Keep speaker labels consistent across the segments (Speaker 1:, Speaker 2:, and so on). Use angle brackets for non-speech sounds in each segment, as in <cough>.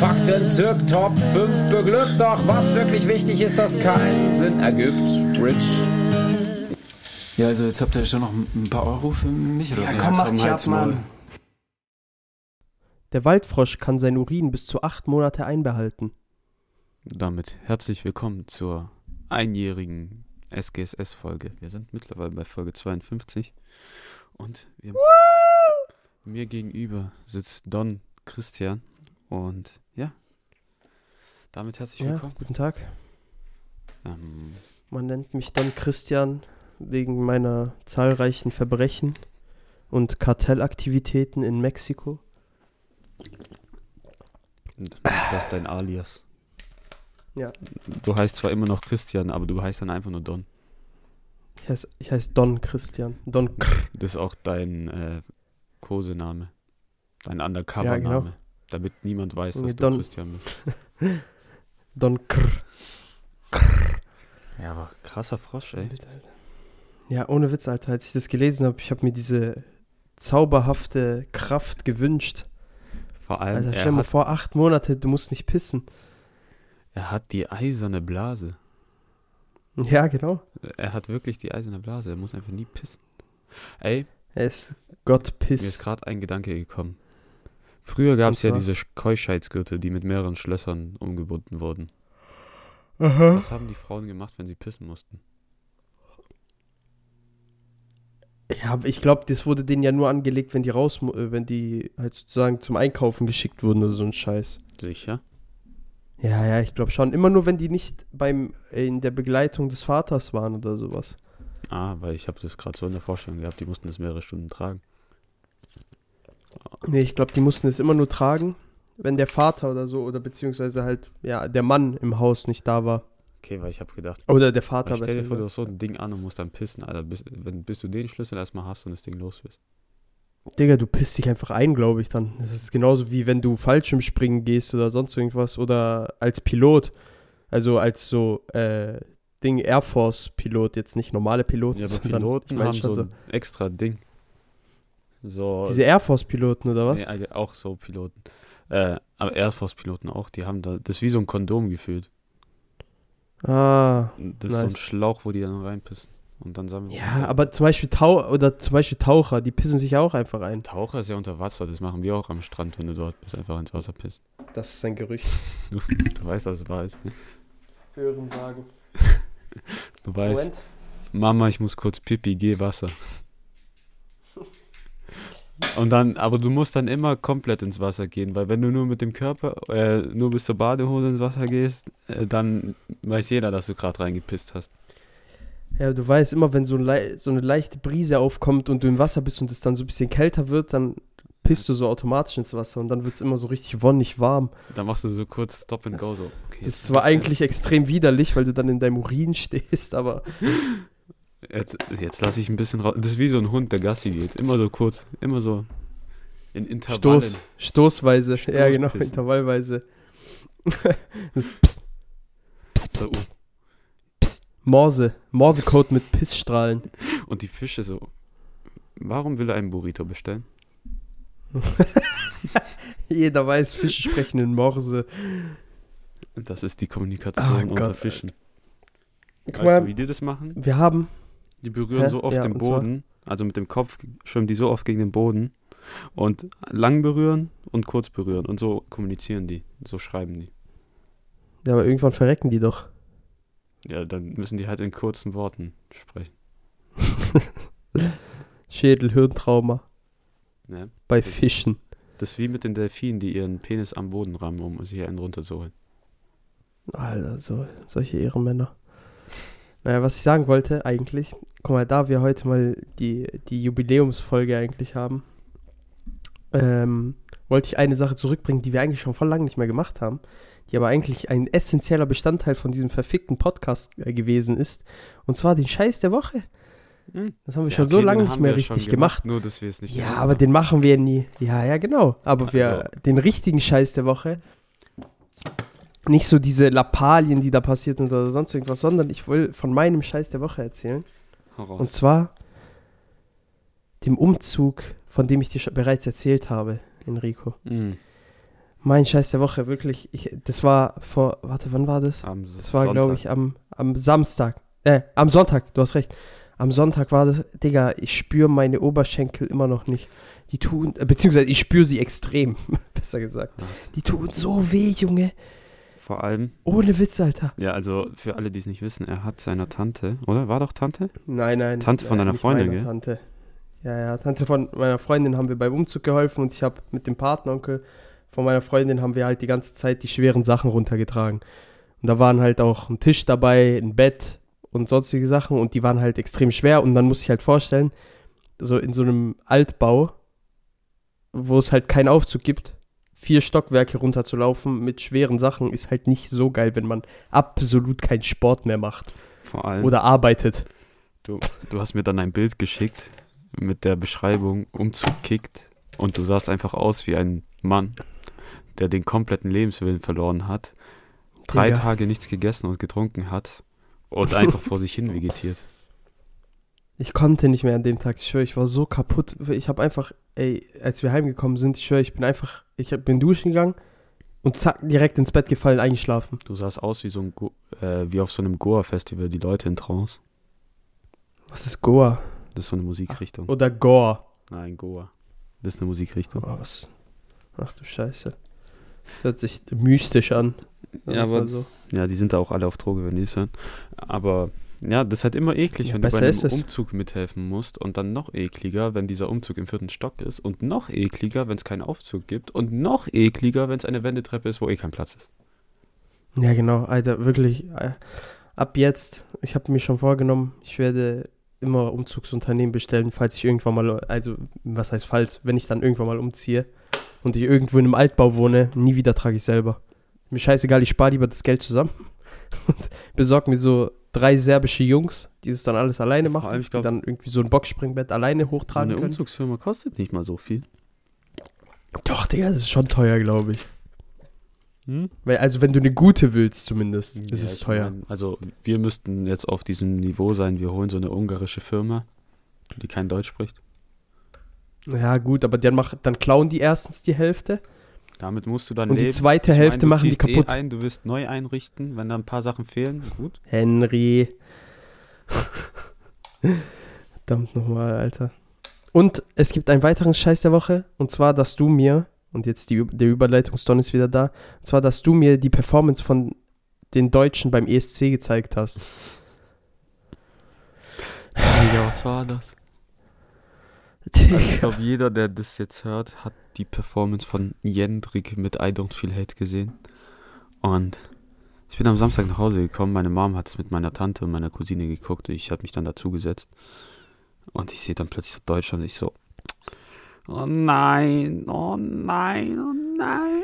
Speaker 1: Fakten zirk Top 5 beglückt, doch was wirklich wichtig ist, dass keinen Sinn ergibt. Rich. Ja, also jetzt habt ihr schon noch ein paar Euro für mich oder
Speaker 2: Ja,
Speaker 1: so.
Speaker 2: komm, mach dich ab,
Speaker 1: halt's Maul.
Speaker 2: Mann.
Speaker 3: Der Waldfrosch kann sein Urin bis zu acht Monate einbehalten.
Speaker 4: Damit herzlich willkommen zur einjährigen SGSS-Folge. Wir sind mittlerweile bei Folge 52 und wir, mir gegenüber sitzt Don Christian und ja, damit herzlich
Speaker 3: Ja,
Speaker 4: willkommen.
Speaker 3: guten Tag.
Speaker 4: Ähm,
Speaker 3: Man nennt mich Don Christian wegen meiner zahlreichen Verbrechen und Kartellaktivitäten in Mexiko.
Speaker 4: das ist dein Alias.
Speaker 3: Ja.
Speaker 4: Du heißt zwar immer noch Christian, aber du heißt dann einfach nur Don.
Speaker 3: Ich heiße ich heiß Don Christian. Don Kr.
Speaker 4: Das ist auch dein äh, Kosename. Dein Undercover-Name.
Speaker 3: Ja, genau.
Speaker 4: Damit niemand weiß, dass
Speaker 3: Nee,
Speaker 4: du
Speaker 3: Don-
Speaker 4: Christian bist. <laughs>
Speaker 3: Don Kr.
Speaker 4: Ja, aber krasser Frosch, ey.
Speaker 3: Ja, ohne Witz, Alter. Als ich das gelesen habe, ich habe mir diese zauberhafte Kraft gewünscht.
Speaker 4: Vor allem,
Speaker 3: Alter, stell
Speaker 4: er
Speaker 3: mal
Speaker 4: hat,
Speaker 3: vor, acht Monate, du musst nicht pissen.
Speaker 4: er hat die eiserne Blase.
Speaker 3: Ja, genau.
Speaker 4: Er hat wirklich die eiserne Blase. Er muss einfach nie pissen. Ey,
Speaker 3: Er ist Gott
Speaker 4: mir ist
Speaker 3: Piss.
Speaker 4: gerade ein Gedanke gekommen. Früher gab es ja diese Sch- Keuschheitsgürtel, die mit mehreren Schlössern umgebunden wurden.
Speaker 3: Aha.
Speaker 4: Was haben die Frauen gemacht, wenn sie pissen mussten?
Speaker 3: Ja, aber ich glaube, das wurde denen ja nur angelegt, wenn die raus, äh, wenn die halt sozusagen zum Einkaufen geschickt wurden oder so ein Scheiß.
Speaker 4: Sicher?
Speaker 3: Ja, ja, ich glaube schon. Immer nur, wenn die nicht beim äh, in der Begleitung des Vaters waren oder sowas.
Speaker 4: Ah, weil ich habe das gerade so in der Vorstellung gehabt, die mussten das mehrere Stunden tragen.
Speaker 3: Nee, ich glaube, die mussten es immer nur tragen, wenn der Vater oder so oder beziehungsweise halt ja der Mann im Haus nicht da war.
Speaker 4: Okay, weil ich habe gedacht,
Speaker 3: Oder der Vater.
Speaker 4: stell dir vor, du hast so ein Ding an und musst dann pissen, Alter, bis, wenn, bis du den Schlüssel erstmal hast und das Ding los bist.
Speaker 3: Digga, du pisst dich einfach ein, glaube ich dann. Das ist genauso wie wenn du Fallschirmspringen gehst oder sonst irgendwas oder als Pilot. Also als so äh, Ding Air Force Pilot, jetzt nicht normale Piloten,
Speaker 4: Ja, aber
Speaker 3: sondern
Speaker 4: Piloten
Speaker 3: ich mein
Speaker 4: haben so ein extra Ding. So,
Speaker 3: Diese Air Force Piloten oder was?
Speaker 4: nee, auch so Piloten. Äh, aber Air Force Piloten auch, die haben da, das ist wie so ein Kondom gefühlt.
Speaker 3: Ah.
Speaker 4: Das ist so ein
Speaker 3: Nice.
Speaker 4: Schlauch, wo die dann reinpissen. Und dann sammeln
Speaker 3: Ja, aber zum Beispiel Tau oder zum Beispiel Taucher, die pissen sich auch einfach ein.
Speaker 4: Taucher ist ja unter Wasser, das machen wir auch am Strand, wenn du dort bist, einfach ins Wasser pisst.
Speaker 3: Das ist ein Gerücht. <laughs>
Speaker 4: Du, du weißt, dass es wahr ist. Ne?
Speaker 3: Hören sagen. <laughs>
Speaker 4: Du weißt, Mama, ich muss kurz pipi, geh Wasser. Und dann, aber du musst dann immer komplett ins Wasser gehen, weil wenn du nur mit dem Körper, äh, nur bis zur Badehose ins Wasser gehst, äh, dann weiß jeder, dass du gerade reingepisst hast.
Speaker 3: Ja, du weißt immer, wenn so, ein so eine leichte Brise aufkommt und du im Wasser bist und es dann so ein bisschen kälter wird, dann pisst du so automatisch ins Wasser und dann wird es immer so richtig wonnig warm.
Speaker 4: Dann machst du so kurz Stop and Go so. Okay,
Speaker 3: Das
Speaker 4: bisschen-
Speaker 3: eigentlich extrem widerlich, weil du dann in deinem Urin <laughs> stehst, aber <laughs>
Speaker 4: Jetzt, jetzt lasse ich ein bisschen raus. Das ist wie so ein Hund, der Gassi geht. Immer so kurz, immer so in Intervallen.
Speaker 3: Stoß, stoßweise. ja, genau,
Speaker 4: Stoßpissen.
Speaker 3: intervallweise. <laughs> psst, psst, psst, psst, psst. Morse, Morsecode mit Pissstrahlen. <laughs>
Speaker 4: Und die Fische so. Warum will er einen Burrito bestellen? <laughs>
Speaker 3: Jeder weiß, Fische sprechen in Morse.
Speaker 4: Das ist die Kommunikation
Speaker 3: Ah,
Speaker 4: unter
Speaker 3: Gott,
Speaker 4: Fischen.
Speaker 3: Guck
Speaker 4: Weißt
Speaker 3: mal,
Speaker 4: du, wie die das machen?
Speaker 3: wir haben,
Speaker 4: Die berühren
Speaker 3: Hä?
Speaker 4: so oft
Speaker 3: Ja,
Speaker 4: den? Boden, also mit dem Kopf schwimmen die so oft gegen den Boden und lang berühren und kurz berühren und so kommunizieren die, so schreiben die.
Speaker 3: ja, aber irgendwann verrecken die doch.
Speaker 4: Ja, dann müssen die halt in kurzen Worten sprechen. <laughs>
Speaker 3: Schädel, Hirntrauma
Speaker 4: Ne?
Speaker 3: bei
Speaker 4: Das-
Speaker 3: Fischen.
Speaker 4: Das ist wie mit den Delfinen, die ihren Penis am Boden rammen, um sich einen runterzuholen.
Speaker 3: Alter, so, solche Ehrenmänner. Naja, was ich sagen wollte eigentlich, guck mal, da wir heute mal die, die Jubiläumsfolge eigentlich haben, ähm, wollte ich eine Sache zurückbringen, die wir eigentlich schon voll lange nicht mehr gemacht haben, die aber eigentlich ein essentieller Bestandteil von diesem verfickten Podcast äh, gewesen ist. Und zwar den Scheiß der Woche.
Speaker 4: Hm.
Speaker 3: Das haben wir
Speaker 4: Ja,
Speaker 3: schon so
Speaker 4: okay,
Speaker 3: lange
Speaker 4: den
Speaker 3: nicht mehr richtig gemacht.
Speaker 4: Nur, dass wir es nicht
Speaker 3: Ja,
Speaker 4: gemacht
Speaker 3: aber
Speaker 4: haben.
Speaker 3: den machen wir nie. Ja, ja, genau. Aber wir,
Speaker 4: Also-
Speaker 3: den richtigen Scheiß der Woche. Nicht so diese Lappalien, die da passiert sind oder sonst irgendwas, sondern ich will von meinem Scheiß der Woche erzählen.
Speaker 4: Hau raus.
Speaker 3: Und zwar dem Umzug, von dem ich dir bereits erzählt habe, Enrico.
Speaker 4: Hm.
Speaker 3: Mein Scheiß der Woche, wirklich. Ich, das war vor, warte, wann war das?
Speaker 4: Am
Speaker 3: Das war, glaube ich, am, am Samstag. Äh, am Sonntag, du hast recht. Am Sonntag war das, Digga, ich spüre meine Oberschenkel immer noch nicht. Die tun, äh, beziehungsweise ich spüre sie extrem, <laughs> besser gesagt. Die tun so weh, Junge.
Speaker 4: Vor allem,
Speaker 3: Ohne Witz, Alter.
Speaker 4: ja, also für alle, die es nicht wissen, er hat seiner Tante, oder? War doch Tante?
Speaker 3: Nein, nein.
Speaker 4: Tante von
Speaker 3: äh,
Speaker 4: deiner Freundin, gell?
Speaker 3: Tante. Ja, ja, Tante von meiner Freundin haben wir beim Umzug geholfen und ich habe mit dem Partneronkel von meiner Freundin haben wir halt die ganze Zeit die schweren Sachen runtergetragen. Und da waren halt auch ein Tisch dabei, ein Bett und sonstige Sachen und die waren halt extrem schwer und dann muss ich halt vorstellen, so in so einem Altbau, wo es halt keinen Aufzug gibt, vier Stockwerke runterzulaufen mit schweren Sachen ist halt nicht so geil, wenn man absolut keinen Sport mehr macht
Speaker 4: Vor allem,
Speaker 3: oder arbeitet.
Speaker 4: du hast mir dann ein Bild geschickt mit der Beschreibung Umzug kickt und du sahst einfach aus wie ein Mann, der den kompletten Lebenswillen verloren hat, drei
Speaker 3: Digga.
Speaker 4: Tage nichts gegessen und getrunken hat und einfach <laughs> vor sich hin vegetiert.
Speaker 3: Ich konnte nicht mehr an dem Tag. Ich schwöre, ich war so kaputt. Ich habe einfach, ey, als wir heimgekommen sind, ich schwöre, ich bin einfach, ich hab- bin duschen gegangen und zack, direkt ins Bett gefallen, eingeschlafen.
Speaker 4: Du sahst aus wie so ein Go äh, wie auf so einem Goa-Festival, die Leute in Trance.
Speaker 3: Was ist Goa?
Speaker 4: Das ist so eine Musikrichtung.
Speaker 3: Oder Gore?
Speaker 4: Nein, Goa. Das ist eine Musikrichtung.
Speaker 3: Oh, was? Ach du Scheiße. Das hört sich mystisch an.
Speaker 4: Ja, aber-
Speaker 3: so.
Speaker 4: Ja, die sind da auch alle auf Droge, wenn die es hören. Aber ja, das ist halt immer eklig,
Speaker 3: Ja,
Speaker 4: wenn du bei einem. Umzug mithelfen musst und dann noch ekliger, wenn dieser Umzug im vierten Stock ist und noch ekliger, wenn es keinen Aufzug gibt und noch ekliger, wenn es eine Wendetreppe ist, wo eh kein Platz ist.
Speaker 3: Ja, genau, Alter, wirklich. äh, Ab jetzt, ich habe mir schon vorgenommen, ich werde immer Umzugsunternehmen bestellen, falls ich irgendwann mal, also, was heißt falls, wenn ich dann irgendwann mal umziehe und ich irgendwo in einem Altbau wohne, nie wieder trage ich selber. Mir scheißegal, ich spare lieber das Geld zusammen <laughs> und besorge mir so drei serbische Jungs, die es dann alles alleine machen,
Speaker 4: allem, ich
Speaker 3: die
Speaker 4: glaub-
Speaker 3: dann irgendwie so ein Boxspringbett alleine
Speaker 4: So
Speaker 3: hochtragen
Speaker 4: eine
Speaker 3: können.
Speaker 4: Umzugsfirma kostet nicht mal so viel.
Speaker 3: Doch, Digga, das ist schon teuer, glaube ich.
Speaker 4: Hm?
Speaker 3: Weil, also, wenn du eine gute willst, zumindest, ist
Speaker 4: Ja,
Speaker 3: es
Speaker 4: ich
Speaker 3: teuer.
Speaker 4: mein, also wir müssten jetzt auf diesem Niveau sein, wir holen so eine ungarische Firma, die kein Deutsch spricht.
Speaker 3: Ja, gut, aber dann, mach, dann klauen die erstens die Hälfte
Speaker 4: Damit musst du dann
Speaker 3: und die
Speaker 4: leben.
Speaker 3: zweite
Speaker 4: Ich
Speaker 3: Hälfte
Speaker 4: du
Speaker 3: machen die
Speaker 4: ziehst
Speaker 3: kaputt.
Speaker 4: Eh ein, du wirst neu einrichten, wenn da ein paar Sachen fehlen, gut.
Speaker 3: Henry. <laughs> Verdammt nochmal, Alter. Und es gibt einen weiteren Scheiß der Woche, und zwar, dass du mir, und jetzt die, der Überleitungsdon ist wieder da, und zwar, dass du mir die Performance von den Deutschen beim ESC gezeigt hast.
Speaker 4: Ja, was war das? Also ich glaube, jeder, der das jetzt hört, hat die Performance von Jendrik mit I Don't Feel Hate gesehen. Und ich bin am Samstag nach Hause gekommen. Meine Mom hat es mit meiner Tante und meiner Cousine geguckt. Und ich habe mich dann dazugesetzt. Und ich sehe dann plötzlich so Deutschland. Und ich so, oh nein, oh nein, oh nein.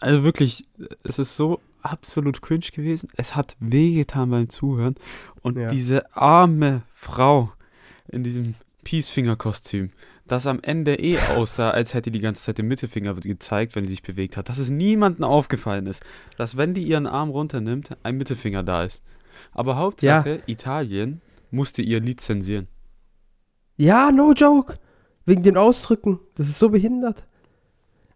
Speaker 4: Also wirklich, es ist so absolut cringe gewesen. Es hat wehgetan beim Zuhören. Und
Speaker 3: Ja.
Speaker 4: diese arme Frau in diesem Peacefinger-Kostüm, das am Ende eh aussah, als hätte die ganze Zeit den Mittelfinger gezeigt, wenn sie sich bewegt hat. Dass es niemandem aufgefallen ist, dass wenn die ihren Arm runternimmt, ein Mittelfinger da ist. Aber Hauptsache, Italien musste ihr Lied zensieren.
Speaker 3: Ja, no joke. Wegen den Ausdrücken. Das ist so behindert.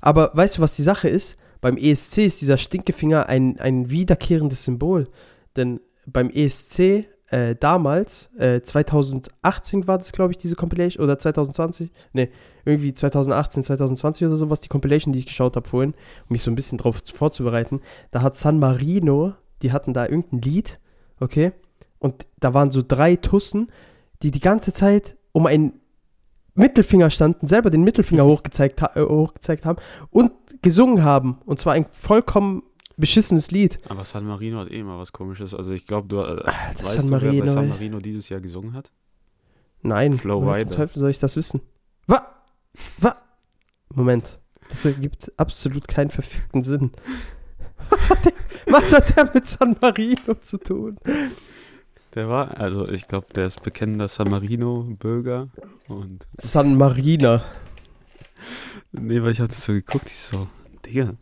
Speaker 3: Aber weißt du, was die Sache ist? Beim ESC ist dieser Stinkefinger ein, ein wiederkehrendes Symbol. Denn beim ESC äh, damals, äh, 2018 war das, glaube ich, diese Compilation, oder 2020? Ne, irgendwie 2018, 2020 oder so, was die Compilation, die ich geschaut habe vorhin, um mich so ein bisschen drauf vorzubereiten. Da hat San Marino, die hatten da irgendein Lied, okay? Und da waren so drei Tussen, die die ganze Zeit um einen Mittelfinger standen, selber den Mittelfinger <laughs> hochgezeigt, äh, hochgezeigt haben und gesungen haben. Und zwar ein vollkommen beschissenes Lied.
Speaker 4: Aber San Marino hat eh immer was komisches. Also ich glaube, du äh,
Speaker 3: Alter,
Speaker 4: weißt
Speaker 3: San
Speaker 4: du, wer bei
Speaker 3: Marino,
Speaker 4: San. Marino dieses Jahr gesungen hat?
Speaker 3: Nein,
Speaker 4: Flo
Speaker 3: woher zum. Teufel soll ich das wissen? Was? Was? Moment. Das ergibt absolut keinen verfickten Sinn. <laughs> Was hat der, was hat der mit San Marino zu tun?
Speaker 4: Der war, also ich glaube, der ist bekennender San Marino-Bürger und.
Speaker 3: San Marina.
Speaker 4: Nee, weil ich hatte so geguckt, ich so, Digga.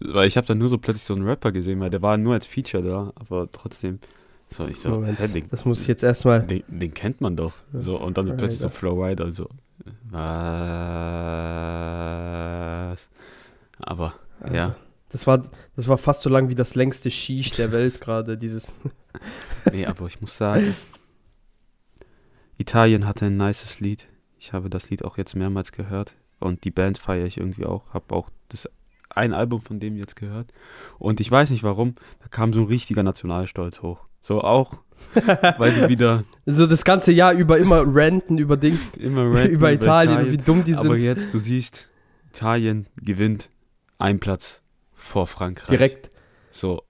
Speaker 4: Weil ich habe dann nur so plötzlich so einen Rapper gesehen, weil der war nur als Feature da, aber trotzdem. So, ich so,
Speaker 3: Moment,
Speaker 4: hä, den,
Speaker 3: Das muss ich jetzt erstmal.
Speaker 4: den, den kennt man doch. So, und dann so plötzlich so
Speaker 3: Rider.
Speaker 4: Flowrider, so. Was? Aber, ja.
Speaker 3: Das war, das war fast so lang wie das längste Shish der Welt <laughs> gerade, dieses.
Speaker 4: Nee, aber ich muss sagen, Italien hatte ein nices Lied. Ich habe das Lied auch jetzt mehrmals gehört. Und die Band feiere ich irgendwie auch. Habe auch das ein Album von dem jetzt gehört. Und ich weiß nicht warum, da kam so ein richtiger Nationalstolz hoch. So auch, <laughs> weil die wieder
Speaker 3: So das ganze Jahr über immer ranten über Ding, <laughs>
Speaker 4: immer ranten <laughs>
Speaker 3: über Italien und wie dumm die
Speaker 4: Aber
Speaker 3: sind.
Speaker 4: jetzt, du siehst, Italien gewinnt ein Platz vor Frankreich.
Speaker 3: Direkt,
Speaker 4: So,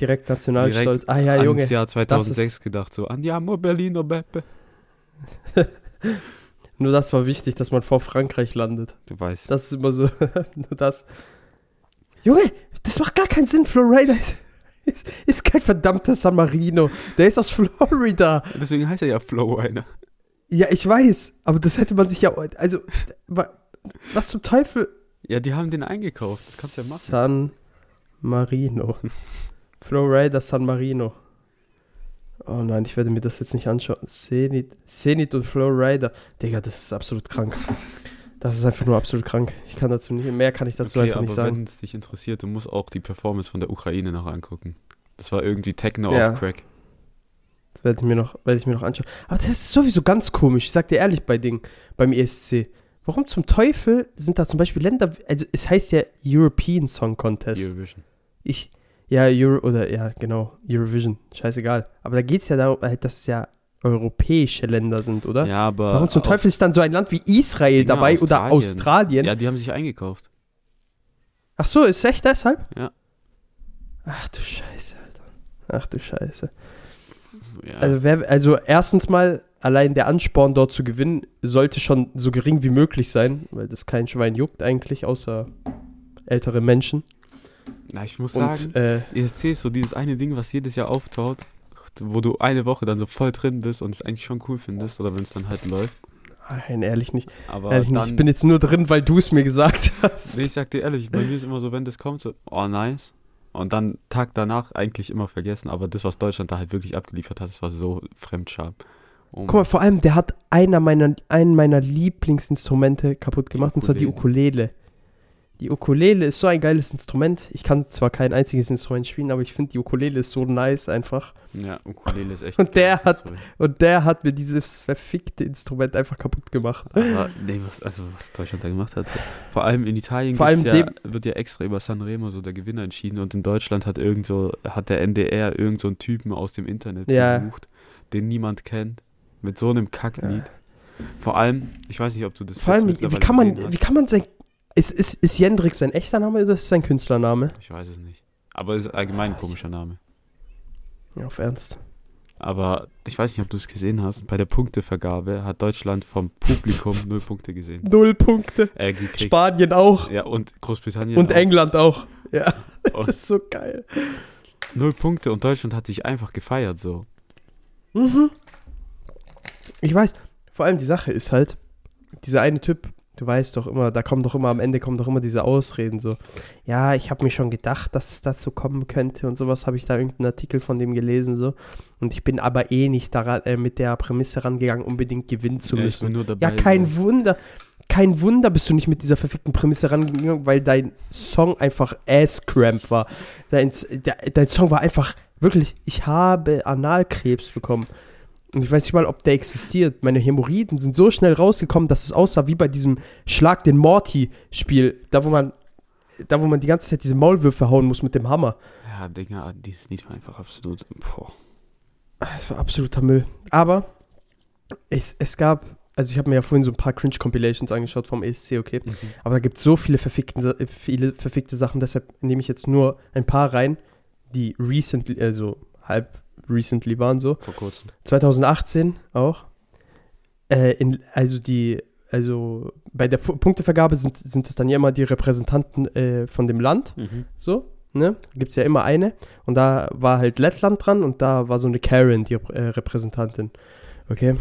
Speaker 3: direkt Nationalstolz.
Speaker 4: direkt
Speaker 3: ah ja,
Speaker 4: ans
Speaker 3: Junge.
Speaker 4: Jahr 2006 gedacht. So, andiamo Berlino Beppe.
Speaker 3: Nur das war wichtig, dass man vor Frankreich landet.
Speaker 4: Du weißt.
Speaker 3: Das ist immer so. Nur das. Junge, das macht gar keinen Sinn. Florida ist, ist, ist kein verdammter San Marino. Der ist aus Florida.
Speaker 4: Deswegen heißt er ja Flowrider.
Speaker 3: Ja, ich weiß. Aber das hätte man sich ja. Also, wa- was zum Teufel?
Speaker 4: Ja, die haben den eingekauft. Das kannst du ja machen.
Speaker 3: San Marino. <laughs> Florida San Marino. Oh nein, ich werde mir das jetzt nicht anschauen. Zenit, Zenit und Flowrider. Digga, das ist absolut krank. Das ist einfach nur absolut krank. Ich kann dazu nicht, mehr kann ich dazu
Speaker 4: okay,
Speaker 3: einfach nicht
Speaker 4: aber
Speaker 3: sagen.
Speaker 4: wenn es dich interessiert, du musst auch die Performance von der Ukraine noch angucken. Das war irgendwie Techno
Speaker 3: Ja.
Speaker 4: auf Crack.
Speaker 3: Das werde ich, mir noch, werde ich mir noch anschauen. Aber das ist sowieso ganz komisch. Ich sag dir ehrlich bei Ding, beim ESC. Warum zum Teufel sind da zum Beispiel Länder, also es heißt ja European Song Contest.
Speaker 4: Eurovision.
Speaker 3: Ich, ja, Euro, oder ja, genau, Eurovision, scheißegal. Aber da geht es ja darum, halt, dass es ja europäische Länder sind, oder?
Speaker 4: Ja, aber.
Speaker 3: Warum zum Teufel ist dann so ein Land wie Israel
Speaker 4: Dinger,
Speaker 3: dabei oder
Speaker 4: Australien.
Speaker 3: Australien?
Speaker 4: Ja, die haben sich eingekauft.
Speaker 3: Ach so, ist echt deshalb?
Speaker 4: Ja.
Speaker 3: Ach du Scheiße, Alter. Ach du Scheiße.
Speaker 4: Ja.
Speaker 3: Also, wer, also erstens mal, allein der Ansporn dort zu gewinnen, sollte schon so gering wie möglich sein, weil das kein Schwein juckt eigentlich, außer ältere Menschen.
Speaker 4: Na, ich muss sagen,
Speaker 3: Und äh,
Speaker 4: ESC ist so dieses eine Ding, was jedes Jahr auftaucht, wo du eine Woche dann so voll drin bist und es eigentlich schon cool findest oder wenn es dann halt läuft.
Speaker 3: nein, ehrlich nicht.
Speaker 4: Aber
Speaker 3: Ehrlich nicht.
Speaker 4: dann,
Speaker 3: Ich bin jetzt nur drin, weil du es mir gesagt hast.
Speaker 4: nee, ich sag dir ehrlich, bei mir ist immer so, wenn das kommt, so, oh nice. Und dann Tag danach eigentlich immer vergessen, aber das, was Deutschland da halt wirklich abgeliefert hat, das war so fremdscham. Oh
Speaker 3: Guck mal, vor allem, der hat einer meiner, einen meiner Lieblingsinstrumente kaputt gemacht, und zwar die Ukulele. Die Ukulele ist so ein geiles Instrument. Ich kann zwar kein einziges Instrument spielen, aber ich finde, die Ukulele ist so nice einfach.
Speaker 4: Ja, Ukulele ist echt
Speaker 3: Und der hat-
Speaker 4: Instrument.
Speaker 3: Und der hat mir dieses verfickte Instrument einfach kaputt gemacht.
Speaker 4: Aber nee, was, also was Deutschland da gemacht hat. Vor allem in Italien
Speaker 3: Vor allem
Speaker 4: ja, wird ja extra über Sanremo so der Gewinner entschieden und in Deutschland hat irgend so, hat der NDR irgend so einen Typen aus dem Internet
Speaker 3: Ja.
Speaker 4: gesucht, den niemand kennt, mit so einem Kacklied. Vor allem, ich weiß nicht, ob du das
Speaker 3: Vor allem, wie, kann man, wie kann man sein. Ist, ist, ist Jendrik sein echter Name oder ist es sein Künstlername?
Speaker 4: Ich weiß es nicht. Aber es ist allgemein ein komischer Name.
Speaker 3: Ja, auf Ernst.
Speaker 4: Aber ich weiß nicht, ob du es gesehen hast. Bei der Punktevergabe hat Deutschland vom Publikum <laughs> null Punkte gesehen.
Speaker 3: Null Punkte.
Speaker 4: Äh.
Speaker 3: Spanien auch.
Speaker 4: Ja, und Großbritannien
Speaker 3: Und
Speaker 4: auch.
Speaker 3: England auch. Ja,
Speaker 4: Und <laughs>
Speaker 3: das ist so geil.
Speaker 4: null Punkte und Deutschland hat sich einfach gefeiert so.
Speaker 3: Mhm. Ich weiß, vor allem die Sache ist halt, dieser eine Typ, du weißt doch immer, da kommen doch immer am Ende kommen doch immer diese Ausreden so. Ja, ich habe mir schon gedacht, dass es dazu kommen könnte und sowas habe ich da irgendeinen Artikel von dem gelesen so. Und ich bin aber eh nicht daran, äh, mit der Prämisse rangegangen, unbedingt gewinnen zu
Speaker 4: ja,
Speaker 3: müssen. Ja, kein
Speaker 4: so.
Speaker 3: Wunder. Kein Wunder bist du nicht mit dieser verfickten Prämisse rangegangen, weil dein Song einfach Ass-Cramp war. Dein, der, dein Song war einfach, wirklich, ich habe Analkrebs bekommen. Und ich weiß nicht mal, ob der existiert. Meine Hämorrhoiden sind so schnell rausgekommen, dass es aussah wie bei diesem Schlag den Morty-Spiel. Da, wo man, da, wo man die ganze Zeit diese Maulwürfe hauen muss mit dem Hammer.
Speaker 4: Ja, Digga, dieses Lied war einfach absolut. Boah.
Speaker 3: Es war absoluter Müll. Aber es, es gab, also ich habe mir ja vorhin so ein paar Cringe-Compilations angeschaut vom ESC, okay.
Speaker 4: Mhm.
Speaker 3: Aber da gibt es so viele, äh, viele verfickte Sachen, deshalb nehme ich jetzt nur ein paar rein, die recently, also halb recently waren so.
Speaker 4: Vor kurzem.
Speaker 3: 2018 auch. Äh, in, also die also bei der Fu- Punktevergabe sind, sind es dann ja immer die Repräsentanten äh, von dem Land,
Speaker 4: Mhm.
Speaker 3: so, ne? Gibt es ja immer eine. Und da war halt Lettland dran und da war so eine Karen, die äh, Repräsentantin. Okay.